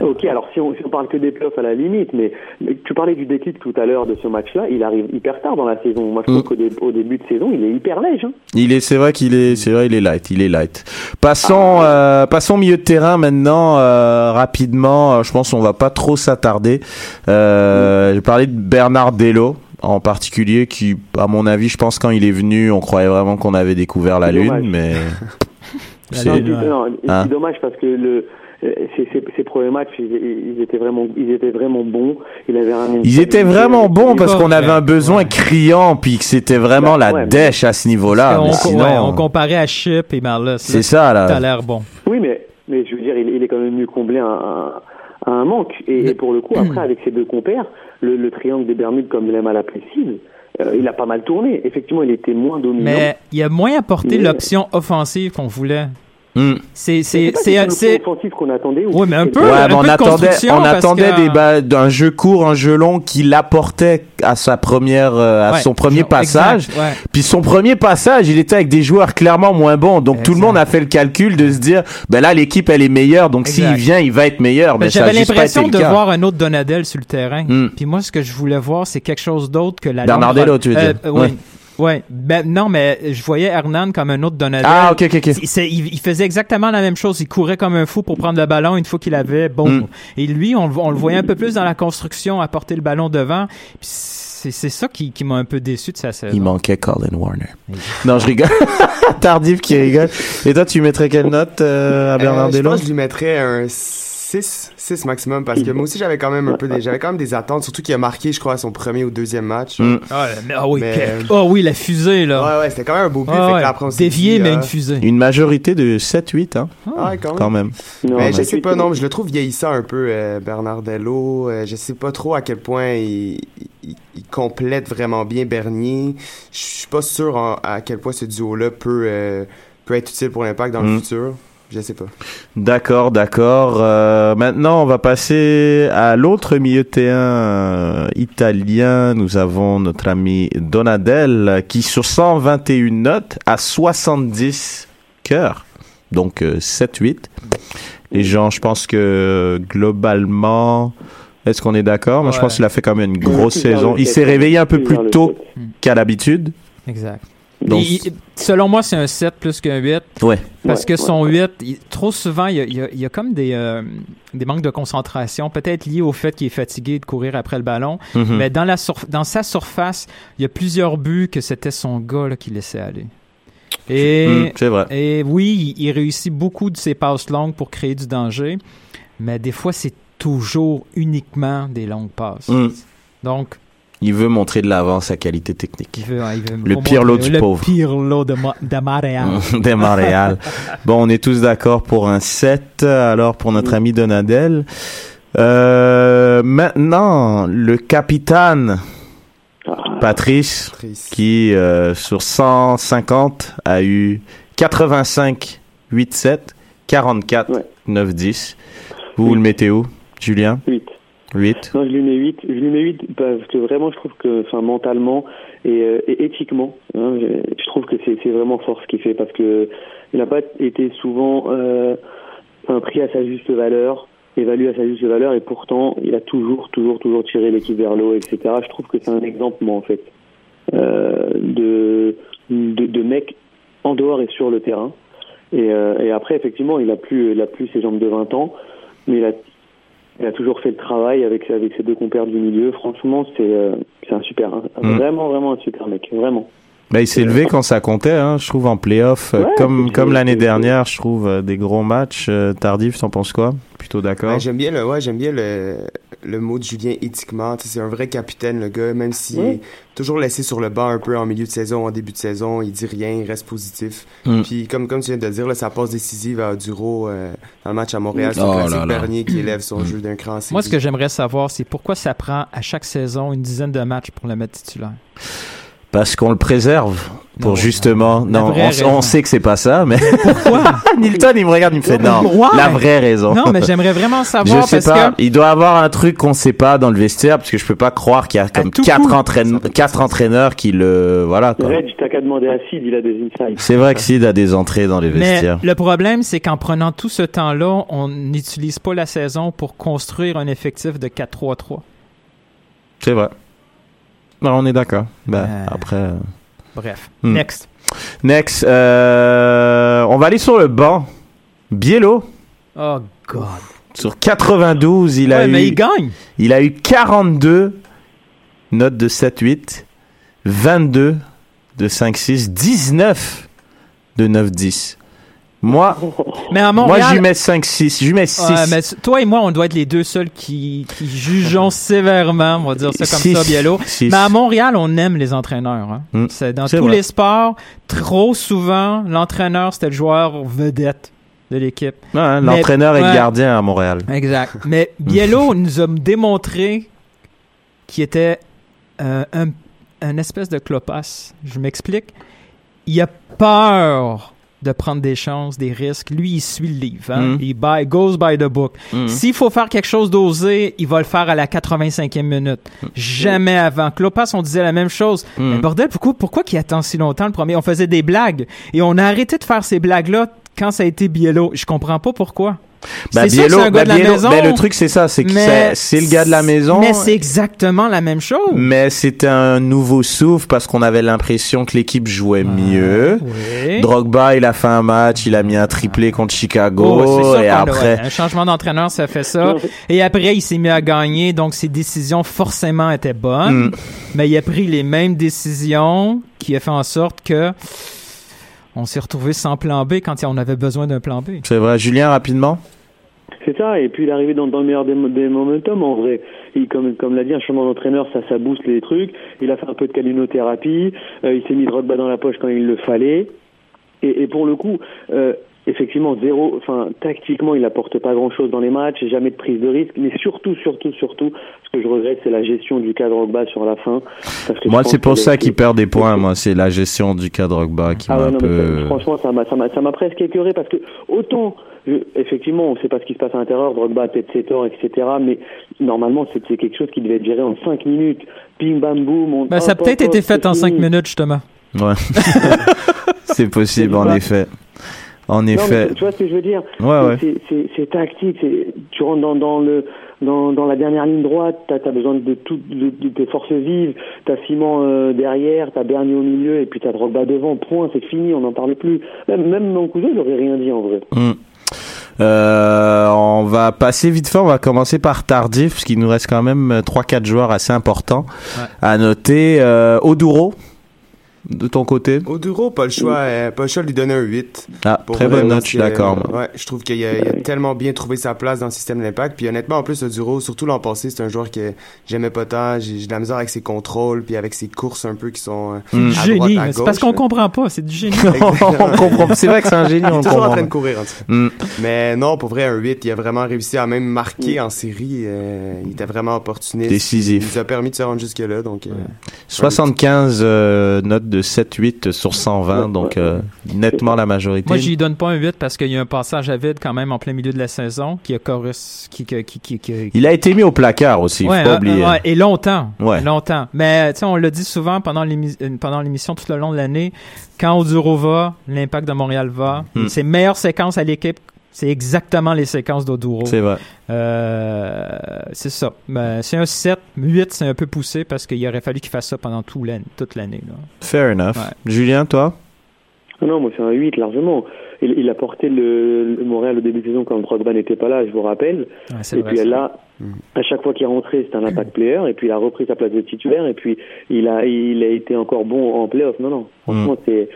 Ok, alors si on, si on parle que des playoffs à la limite, mais, mais tu parlais du déclic tout à l'heure de ce match-là, il arrive hyper tard dans la saison. Moi, je trouve qu'au dé- au début de saison, il est hyper léger. Hein. Il est, c'est vrai qu'il est, c'est vrai, il est light, il est light. Passons, euh, passons au milieu de terrain maintenant, euh, rapidement. Euh, Je pense qu'on va pas trop s'attarder. Euh, J'ai parlé de Bernard Dello en particulier, qui, à mon avis, je pense quand il est venu, on croyait vraiment qu'on avait découvert la lune, dommage. mais (laughs) c'est, Hein dommage parce que le, ces, ces, ces premiers matchs, ils, ils étaient vraiment, ils étaient vraiment bons. Il avait un, Ils étaient vraiment bons parce qu'on avait un besoin criant puis que c'était vraiment la ouais, dèche à ce niveau-là. on, sinon, comparait à Chip et Marlis. C'est ça, là. T'as l'air bon. Oui, mais, mais je veux dire, il, il est quand même venu combler un, un, un manque. Et, et pour le coup, après, (clears throat) avec ses deux compères, le, le triangle des Bermudes, comme il aime à l'appeler Sid, euh, il a pas mal tourné. Effectivement, il était moins dominant. Mais il a moins apporté Mais- l'option offensive qu'on voulait. Hmm. C'est, c'est c'est, pas c'est, c'est c'est- offensif qu'on attendait. ou- Ouais, mais un peu. Ouais, un mais on peu de attendait, on attendait des ba- d'un jeu court, un jeu long qui l'apportait à sa première, euh, à Ouais, son premier genre, passage. exact, ouais. Puis son premier passage, il était avec des joueurs clairement moins bons. Donc tout le monde a fait le calcul de se dire, ben là l'équipe elle est meilleure. Donc s'il Exact. vient, il va être meilleur. Ben, Mais a J'avais l'impression de cas. voir un autre Donadel sur le terrain. Hmm. Puis moi, ce que je voulais voir, c'est quelque chose d'autre que la Bernard longue- tu veux Euh, dire. euh, Ouais. Ouais. Ben, non, mais je voyais Hernan comme un autre Donadel. Ah, ok, ok, ok. Il, il faisait exactement la même chose. Il courait comme un fou pour prendre le ballon une fois qu'il avait bon. Mm. Et lui, on, le- on le voyait un peu plus dans la construction, apporter le ballon devant. Puis C'est c'est ça qui, qui m'a un peu déçu de sa saison. Il manquait Colin Warner. Non, je rigole. (laughs) Tardif qui rigole. Et toi, tu mettrais quelle note euh, à Bernard Euh, je Dello pense que je lui mettrais un 6, 6 maximum parce que moi aussi j'avais quand même un peu des, j'avais quand même des attentes, surtout qu'il a marqué, je crois, à son premier ou deuxième match. Mm. Ah, mais- ah oui, Mais- (laughs) ah oui, la fusée, là. Ouais, ouais, c'était quand même un beau but. Ah fait que ouais, là, après, on s'est dévié, dit, mais euh, une fusée. Une majorité de 7-8, hein. Ah, ouais, quand même. Quand même. Non, mais je sais pas, non, je le trouve vieillissant un peu, euh, Bernard Dello. Euh, je sais pas trop à quel point il, il, il complète vraiment bien Bernier. Je suis pas sûr en- à quel point ce duo-là peut, euh, peut être utile pour l'impact dans Mm. le futur. Je sais pas. D'accord, d'accord. Euh, maintenant, on va passer à l'autre milieu de terrain euh, italien. Nous avons notre ami Donadel qui, sur 121 notes, a 70 cœurs. Donc euh, 7-8. Les gens, je pense que globalement, est-ce qu'on est d'accord? Moi, je pense qu'il a fait quand même une grosse saison. Il s'est réveillé un peu plus tôt qu'à l'habitude. Exact. Donc, Il- il- selon moi, c'est un 7 plus qu'un 8. ouais. Parce Ouais, que son ouais. 8, il- trop souvent, il y a, il y a- il y a comme des, euh, des manques de concentration, peut-être liés au fait qu'il est fatigué de courir après le ballon. Mhm. Mais dans, la dans sa surface, il y a plusieurs buts que c'était son gars là, qui laissait aller. Et, Mm, c'est vrai. et oui, il, il réussit beaucoup de ses passes longues pour créer du danger, mais des fois, c'est toujours uniquement des longues passes. Mm. Donc, Il veut montrer de l'avant sa qualité technique. il veut, il veut Le pire lot du le pauvre. pire lot de, de Montréal. (laughs) de Montréal. Bon, on est tous d'accord pour un 7, alors pour notre ami Donadel. Euh, maintenant, le capitaine Patrice, qui euh, sur 150 a eu 85, 8, 7, 44, 9, 10. Vous, vous le mettez où, Julien? 8. 8. Non, je lui mets 8. Je lui mets 8 parce que vraiment, je trouve que, enfin, mentalement et, euh, éthiquement, hein, je, trouve que c'est vraiment fort ce qu'il fait parce que il n'a pas été souvent euh, enfin, pris à sa juste valeur, évalué à sa juste valeur et pourtant, il a toujours, toujours, toujours tiré l'équipe vers le haut, etc. Je trouve que c'est un exemple, moi, en fait, euh, de, de, mec en dehors et sur le terrain. Et, euh, et après, effectivement, il a plus, il a plus ses jambes de 20 ans, mais il a, il a toujours fait le travail avec, avec ses deux compères du milieu. Franchement, c'est euh, un super, Mm. vraiment, vraiment un super mec, vraiment. Ben, il s'est levé quand ça comptait, hein, je trouve, en playoff. euh, Ouais, comme comme l'année dernière, je trouve, euh, des gros matchs. Euh, tardif, t'en penses quoi? Plutôt d'accord Ouais, j'aime bien le, ouais, j'aime bien le, le mot de Julien éthiquement. C'est un vrai capitaine, le gars, même s'il est toujours laissé sur le banc un peu en milieu de saison, en début de saison, il dit rien, il reste positif. Mm. Puis comme, comme tu viens de le dire, là, sa passe décisive à Duro euh, dans le match à Montréal, c'est Oh un là classique là. Bernier qui élève son Mm. jeu d'un cran. Moi, ce que j'aimerais savoir, c'est pourquoi ça prend à chaque saison une dizaine de matchs pour le mettre titulaire? Parce qu'on le préserve. Pour justement. Non, on, sait que c'est pas ça, mais Pourquoi? (laughs) Nilton, il me regarde, il me fait non. Ouais. La vraie raison. Non, mais j'aimerais vraiment (laughs) savoir Je sais parce pas. que Il doit avoir un truc qu'on sait pas dans le vestiaire, parce que je peux pas croire qu'il y a comme quatre, coup. entraîne- quatre entraîneurs qui le, voilà, quoi. Reg, t'as qu'à demander à Sid, il a des insights. C'est vrai que Sid a des entrées dans les Mais vestiaires. le problème, c'est qu'en prenant tout ce temps-là, on n'utilise pas la saison pour construire un effectif de 4-3-3. C'est vrai. Non, on est d'accord. Ben, Euh. après. Bref. Hmm. Next. Next, euh, on va aller sur le banc. Biello, Oh, God. sur 92, il a Ouais, eu. mais il gagne. Il a eu 42 notes de 7-8, 22 de 5-6, 19 de 9-10. Moi, Mais à moi, Montréal. lui mets 5-6. Je lui mets 6. Ouais, mais toi et moi, on doit être les deux seuls qui, qui jugeons (laughs) sévèrement, on va dire ça comme Six. ça, Biello. Six. Mais à Montréal, on aime les entraîneurs. hein. Mm. C'est dans tous vrai. les sports, trop souvent, l'entraîneur, c'était le joueur vedette de l'équipe. Ouais, L'entraîneur ouais. le gardien à Montréal. Exact. (laughs) Mais Biello nous a démontré qu'il était euh, un, un espèce de clopasse. Je m'explique. Il a peur de prendre des chances, des risques. Lui, il suit le livre. hein. Mm. Il buy- goes by the book. Mm. S'il faut faire quelque chose d'osé, il va le faire à la 85e minute. Jamais avant. Clopas, on disait la même chose. Mm. Mais bordel, pourquoi, pourquoi qu'il attend si longtemps le premier? On faisait des blagues. Et on a arrêté de faire ces blagues-là quand ça a été Biello. Je comprends pas pourquoi. Bah, c'est un gars bah, de la Biello- maison. ben, le truc, c'est ça, c'est que c'est- le gars de la maison. Mais c'est exactement la même chose. Mais c'était un nouveau souffle parce qu'on avait l'impression que l'équipe jouait mieux. Oui. Drogba, il a fait un match, il a mis un triplé contre Chicago Oh, et après. ouais, un changement d'entraîneur, ça fait ça. Et après, il s'est mis à gagner, donc ses décisions forcément étaient bonnes. Mm. Mais il a pris les mêmes décisions qui a fait en sorte que on s'est retrouvé sans plan B quand on avait besoin d'un plan B. C'est vrai. Julien, rapidement. C'est ça, et puis il est arrivé dans, dans le meilleur des, des momentum en vrai. Il, comme comme l'a dit, un changement d'entraîneur, ça, ça booste les trucs. Il a fait un peu de calinothérapie, euh, il s'est mis Drogba dans la poche quand il le fallait. Et, et pour le coup, euh, effectivement, zéro, enfin, tactiquement, il apporte pas grand chose dans les matchs, jamais de prise de risque, mais surtout, surtout, surtout, ce que je regrette, c'est la gestion du cas Drogba sur la fin. parce que je Moi, c'est pour ça qu'il perd des points. Moi, c'est la gestion du cas Drogba qui ah m'a ouais, un non, peu. ça- franchement, ça m'a, ça m'a, ça m'a presque écœuré parce que autant, je- effectivement, on ne sait pas ce qui se passe à l'intérieur, Drogba a peut-être ses torts, etc. Mais normalement, c'est, c'est quelque chose qui devait être géré en 5 minutes. Ping, bam, boum. On, Ben, ça a peut-être été fait en cinq fini. minutes, justement. Ouais. (laughs) c'est possible, en effet. En Non, mais effet. tu- tu vois ce que je veux dire Ouais, ouais. C'est, c'est, c'est tactique. C'est, tu rentres dans, dans le dans, dans la dernière ligne droite, t'as as besoin de tout de, de tes forces vives. T'as Simon euh, derrière, t'as Bernier au milieu, et puis t'as Drogba devant. Point, c'est fini, on n'en parle plus. Même même mon cousin, j'aurais rien dit en vrai. Hmm. Euh, on va passer vite fait, on va commencer par Tardif, parce qu'il nous reste quand même euh, 3-4 joueurs assez importants Ouais. à noter. Euh, Oduro, de ton côté? Oduro, pas le choix, euh, pas le choix de lui donner un 8. Ah, Pour très bonne note, je suis que, d'accord. euh, Ouais, je trouve qu'il a, tellement bien trouvé sa place dans le système de l'impact. Puis honnêtement, en plus, Oduro, surtout l'an passé, c'est un joueur que j'aimais pas tant. J'ai j'ai de la misère avec ses contrôles, puis avec ses courses un peu qui sont euh, à Génie. C'est parce qu'on comprend pas. C'est du génie. (laughs) on comprend. C'est vrai que c'est un génie, Il est on toujours en comprend. train de courir, en tout cas. Hmm. Mais non, pour vrai, un 8, il a vraiment réussi à même marquer en série. euh, il était vraiment opportuniste. Décisif. Il nous a permis de se rendre jusque-là. Donc, euh, 75 euh, notes de 7-8 sur 120, donc euh, nettement la majorité. Moi, j'y donne pas un 8 parce qu'il y a un passage à vide quand même en plein milieu de la saison qui a corres- qui, qui, qui, qui, qui- Il a été mis au placard aussi, Ouais, faut pas hein, oublier. ouais, et longtemps. Ouais. Longtemps. Mais, tu sais, on l'a dit souvent pendant euh, pendant l'émission tout le long de l'année. Quand Oduro va, l'impact de Montréal va. Hmm. Ses meilleures séquences à l'équipe, c'est exactement les séquences d'Oduro. C'est vrai. Euh, c'est ça. Ben, c'est un 7. 8, c'est un peu poussé parce qu'il aurait fallu qu'il fasse ça pendant tout l'année, toute l'année. là. Fair enough. Ouais. Julien, toi? Non, moi c'est un 8 largement. Il, il a porté le, le Montréal au début de saison quand Drogba n'était pas là, je vous rappelle. Ouais, c'est Et vrai, puis là, à chaque fois qu'il est rentré, c'était un impact player. Et puis il a repris sa place de titulaire. Et puis il a, il a été encore bon en playoff. Non, non. Franchement, c'est,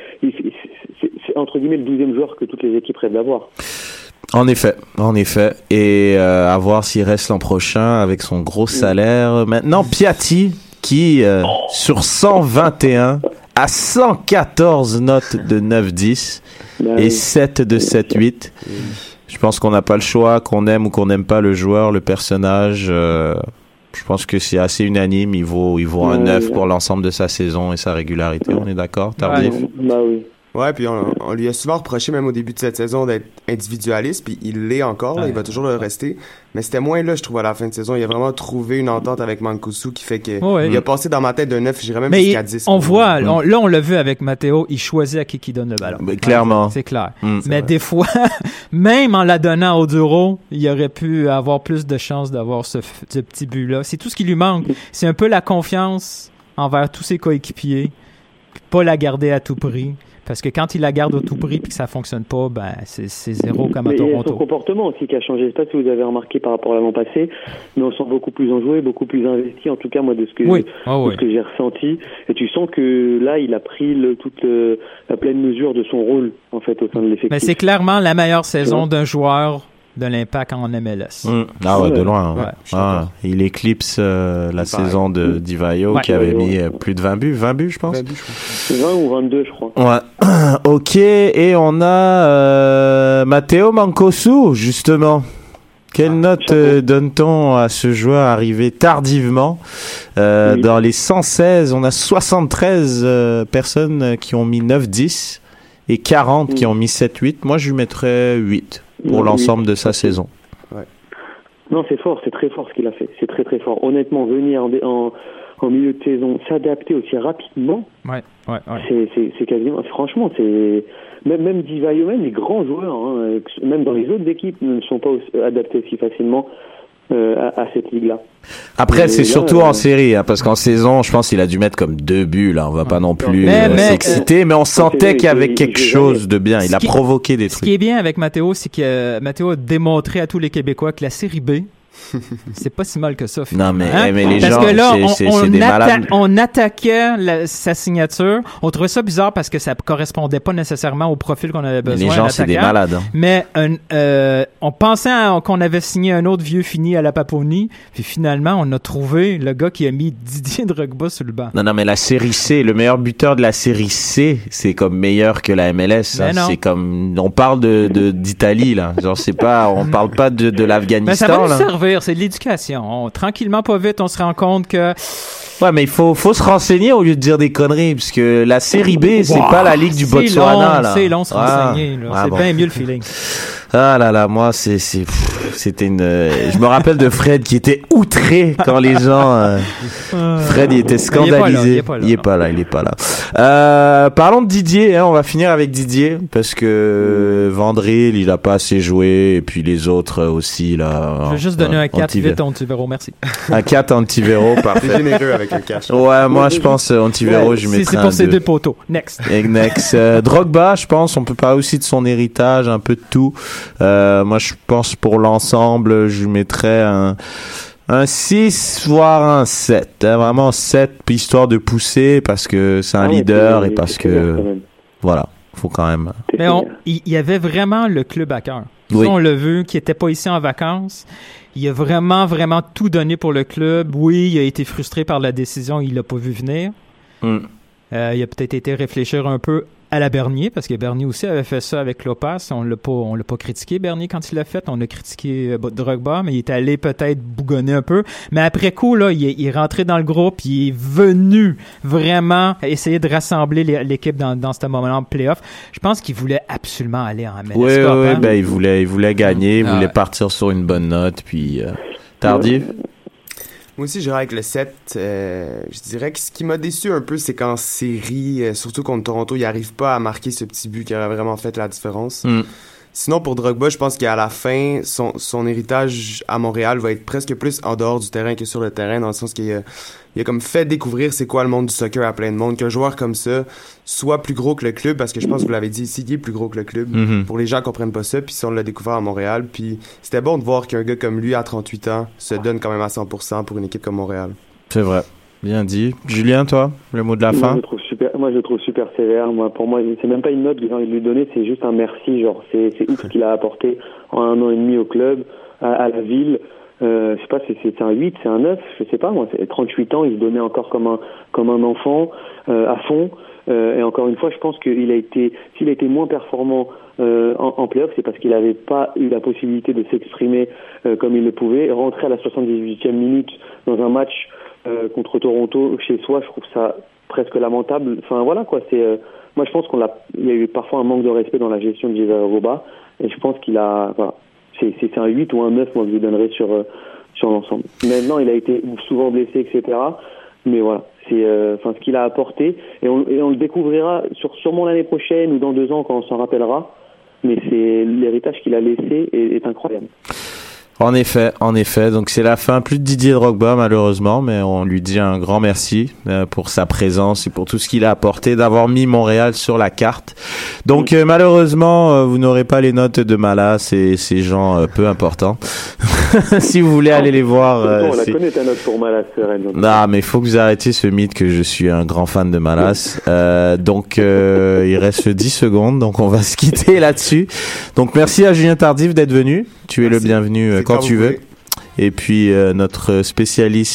entre guillemets le douzième joueur que toutes les équipes rêvent d'avoir. En effet, en effet. Et euh, à voir s'il reste l'an prochain avec son gros salaire. Maintenant, Piatti, qui euh, sur 121 a 114 notes de 9-10 Bah et oui. 7 de 7-8. Je pense qu'on n'a pas le choix, qu'on aime ou qu'on n'aime pas le joueur, le personnage. euh, Je pense que c'est assez unanime. Il vaut, il vaut un Ouais, 9 ouais. pour l'ensemble de sa saison et sa régularité. On est d'accord, Tardif? Bah oui. Ouais, puis on, on lui a souvent reproché, même au début de cette saison, d'être individualiste, puis il l'est encore, là, il va toujours le rester. Mais c'était moins là, je trouve, à la fin de saison. Il a vraiment trouvé une entente avec Mancuso qui fait que Ouais. il a passé dans ma tête d'un 9, j'irais même Mais jusqu'à il- 10. on voit, on- là on l'a vu avec Matteo, il choisit à qui qui donne le ballon. Mais clairement. C'est clair. Mm. Mais des fois, (laughs) même en la donnant au Duro, il aurait pu avoir plus de chances d'avoir ce, f- ce petit but-là. C'est tout ce qui lui manque. C'est un peu la confiance envers tous ses coéquipiers, pas la garder à tout prix. Parce que quand il la garde à tout prix puis que ça fonctionne pas, ben c'est zéro comme à Mais a son Toronto. comportement aussi qui a changé. Je sais pas si vous avez remarqué par rapport à l'an passé, mais on sent beaucoup plus enjoué, beaucoup plus investi, en tout cas moi de ce que, Oui. Ah de oui. ce que j'ai ressenti. Et tu sens que là, il a pris le, toute le- la pleine mesure de son rôle en fait au sein de l'effectif. Mais c'est clairement la meilleure saison d'un joueur de l'impact en MLS. Mm. Ah ouais, de loin. Ouais, suis Ah, il éclipse euh, la saison de Divayo Ouais. qui avait mis euh, plus de 20 buts, 20 buts je pense. 20 buts, je crois. 20 ou 22, je crois. Ouais. (clears throat) ok, et on a euh, Matteo Mancosu, justement. Quelle note euh, donne-t-on à ce joueur arrivé tardivement Euh, Oui. Dans les 116, on a 73 euh, personnes qui ont mis 9-10 et 40 qui Mm. ont mis 7-8. Moi, je lui mettrais 8 pour l'ensemble de sa saison. Non, c'est fort, c'est très fort ce qu'il a fait. C'est très très fort. Honnêtement, venir en, en, en milieu de saison, s'adapter aussi rapidement, Ouais, ouais, ouais. c'est c'est- c'est quasiment. Franchement, c'est même même Divayo, même les grands joueurs, hein, même dans les autres équipes, ne sont pas aussi- adaptés aussi facilement euh, à, à cette ligue-là. Après, c'est surtout euh, en série, hein, parce qu'en saison, je pense qu'il a dû mettre comme deux buts. Là, on va pas non plus euh, mais- s'exciter, mais on sentait qu'il y avait quelque chose de bien. Il a provoqué des Ce qui trucs. est bien avec Matteo, c'est que euh, Matteo a démontré à tous les Québécois que la série B, (laughs) c'est pas si mal que ça. finalement, Non, mais, hein? eh, mais les Parce gens, que là, on, des atta- on attaquait la- sa signature. On trouvait ça bizarre parce que ça correspondait pas nécessairement au profil qu'on avait Mais besoin. les gens, c'est des malades. hein. Mais un- euh, on pensait qu'on avait signé un autre vieux fini à la Paponie, puis finalement, on a trouvé le gars qui a mis (laughs) Didier Drogba sur le banc. Non, non, mais la série C, le meilleur buteur de la série C, c'est comme meilleur que la MLS. Mais hein. C'est comme, on parle de de- d'Italie là. Genre, c'est pas, on parle pas de de Mais l'Afghanistan. Servir, c'est de l'éducation. On- tranquillement, pas vite, on se rend compte que Ouais, mais il faut faut se renseigner au lieu de dire des conneries, parce que la série B, c'est Wow, pas la ligue du c'est Botswana long. C'est long se renseigner. là. Ah, c'est bon. bien mieux le feeling. (laughs) Ah là là, moi c'est c'est pff, c'était une. euh, je me rappelle de Fred qui était outré quand les gens. euh, Fred il était Mais il est pas là, scandalisé. il est pas là, Il est pas là, il est pas là. Euh, parlons de Didier. Hein, on va finir avec Didier parce que Vandril il a pas assez joué et puis les autres aussi là. Je vais juste donner un 4 Antivé- vite, te verra, merci. Un 4 Antivero, (laughs) parfait. généreux avec le cash. Ouais, moi je pense euh, Antivero, je C'est mettrais c'est un pour ces deux. deux poteaux. Next. Et next. Euh, Drogba, je pense, on peut parler aussi de son héritage, un peu de tout. Euh, moi, je pense pour l'ensemble, je mettrais un, un 6, voire un 7. hein, vraiment 7, puis histoire de pousser, parce que c'est un Ah leader et parce que, même. voilà, faut quand même. C'est Mais il y avait vraiment le club à cœur. Oui. On l'a vu, qui était pas ici en vacances. Il a vraiment, vraiment tout donné pour le club. Oui, il a été frustré par la décision, il l'a pas vu venir. Mm. Euh, il a peut-être été réfléchir un peu à la Bernier, parce que Bernier aussi avait fait ça avec Lopez. On l'a pas, on l'a pas critiqué, Bernier, quand il l'a fait. On a critiqué euh, Drogba, mais il est allé peut-être bougonner un peu. Mais après coup, là, il est, il est rentré dans le groupe, il est venu vraiment essayer de rassembler l'équipe dans, dans ce moment-là en playoff. Je pense qu'il voulait absolument aller en MLS Oui, oui, hein. ben, il voulait, il voulait gagner, il Ah voulait ouais. partir sur une bonne note, puis euh, tardif? Moi aussi, j'irais avec le 7. Euh, je dirais que ce qui m'a déçu un peu, c'est qu'en série, euh, surtout contre Toronto, il n'arrive pas à marquer ce petit but qui aurait vraiment fait la différence. Mm. Sinon, pour Drogba, je pense qu'à la fin, son, son héritage à Montréal va être presque plus en dehors du terrain que sur le terrain, dans le sens qu'il a, il a comme fait découvrir c'est quoi le monde du soccer à plein de monde, qu'un joueur comme ça soit plus gros que le club, parce que je pense que vous l'avez dit ici, il est plus gros que le club. Mhm. Pour les gens qui comprennent pas ça, puis on l'a découvert à Montréal, puis c'était bon de voir qu'un gars comme lui, à 38 ans, se donne quand même à 100% pour une équipe comme Montréal. C'est vrai. Bien dit. Julien, toi, le mot de la Moi, fin je le trouve super. Moi, je le trouve super sévère. Moi, pour moi, c'est même pas une note que j'ai envie de lui donner. C'est juste un merci. Genre, c'est ouf ce (laughs) qu'il a apporté en un an et demi au club, à, à la ville. Euh, je sais pas, c'est un 8, c'est un 9, je sais pas. Moi, c'est 38 ans, il se donnait encore comme un comme un enfant euh, à fond. Euh, et encore une fois, je pense qu'il a été, s'il a été moins performant euh, en, en playoff, c'est parce qu'il n'avait pas eu la possibilité de s'exprimer euh, comme il le pouvait. Rentrer à la 78e minute dans un match euh, contre Toronto chez soi, je trouve ça presque lamentable. Enfin voilà quoi, c'est euh, moi je pense qu'on l'a il y a eu parfois un manque de respect dans la gestion de Javier Roba et je pense qu'il a c'est c'est un 8 ou un 9 moi que je lui donnerais sur euh, sur l'ensemble. Maintenant, il a été souvent blessé etc. Mais voilà, c'est enfin ce qu'il a apporté et on, le découvrira sûrement l'année prochaine ou dans deux ans quand on s'en rappellera. Mais c'est l'héritage qu'il a laissé est incroyable. En effet, en effet. Donc c'est la fin, plus de Didier Drogba malheureusement, mais on lui dit un grand merci euh, pour sa présence et pour tout ce qu'il a apporté, d'avoir mis Montréal sur la carte. Donc euh, malheureusement, euh, vous n'aurez pas les notes de Malas et ces gens peu importants. (laughs) si vous voulez aller les voir, Pourtant, on la connaît ta note pour Malas, non, mais il faut que vous arrêtiez ce mythe que je suis un grand fan de Malas. Euh, donc, euh, il reste 10 secondes, donc on va se quitter là-dessus. Donc, merci à Julien Tardif d'être venu. Tu es le bienvenu quand, quand tu veux. voulez. Et puis, euh, notre spécialiste